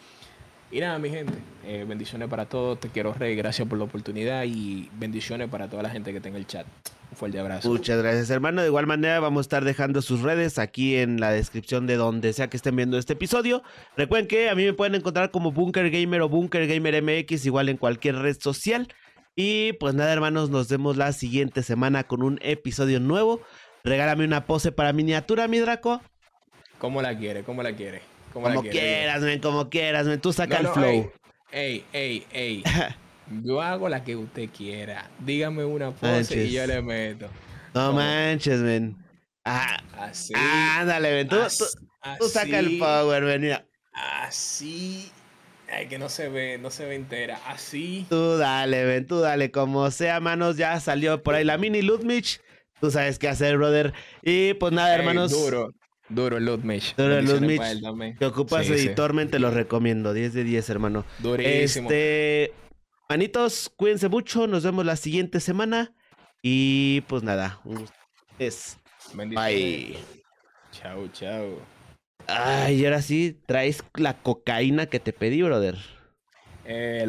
Y nada, mi gente, eh, bendiciones para todos. Te quiero, Rey. Gracias por la oportunidad y bendiciones para toda la gente que tenga el chat. Un fuerte abrazo. Muchas gracias, hermano. De igual manera, vamos a estar dejando sus redes aquí en la descripción de donde sea que estén viendo este episodio. Recuerden que a mí me pueden encontrar como Bunker Gamer o Bunker Gamer MX, igual en cualquier red social. Y pues nada, hermanos, nos vemos la siguiente semana con un episodio nuevo. Regálame una pose para miniatura, mi Draco. ¿Cómo la quiere? ¿Cómo la quiere? Como, quieras, men, como quieras, men. Tú saca el flow. Ey, ey, ey. yo hago la que usted quiera. Dígame una pose y yo le meto. No manches, men. Ah, así. Ándale, men. Tú, tú, saca el power, men. Mira. Así. Ay, que no se ve, no se ve entera. Así. Tú dale, ven, tú dale. Como sea, manos, ya salió por ahí la mini Ludmich. Tú sabes qué hacer, brother. Y pues nada, hermanos. Duro. Duro el Ludmich. Duro el Ludmich. Que ocupas sí, editormente, te lo recomiendo. 10 de 10, hermano. Durísimo. Este, manitos, cuídense mucho. Nos vemos la siguiente semana. Y pues nada, Es. Bye. Chao, chao. Ay, ahora sí, traes la cocaína que te pedí, brother. Eh,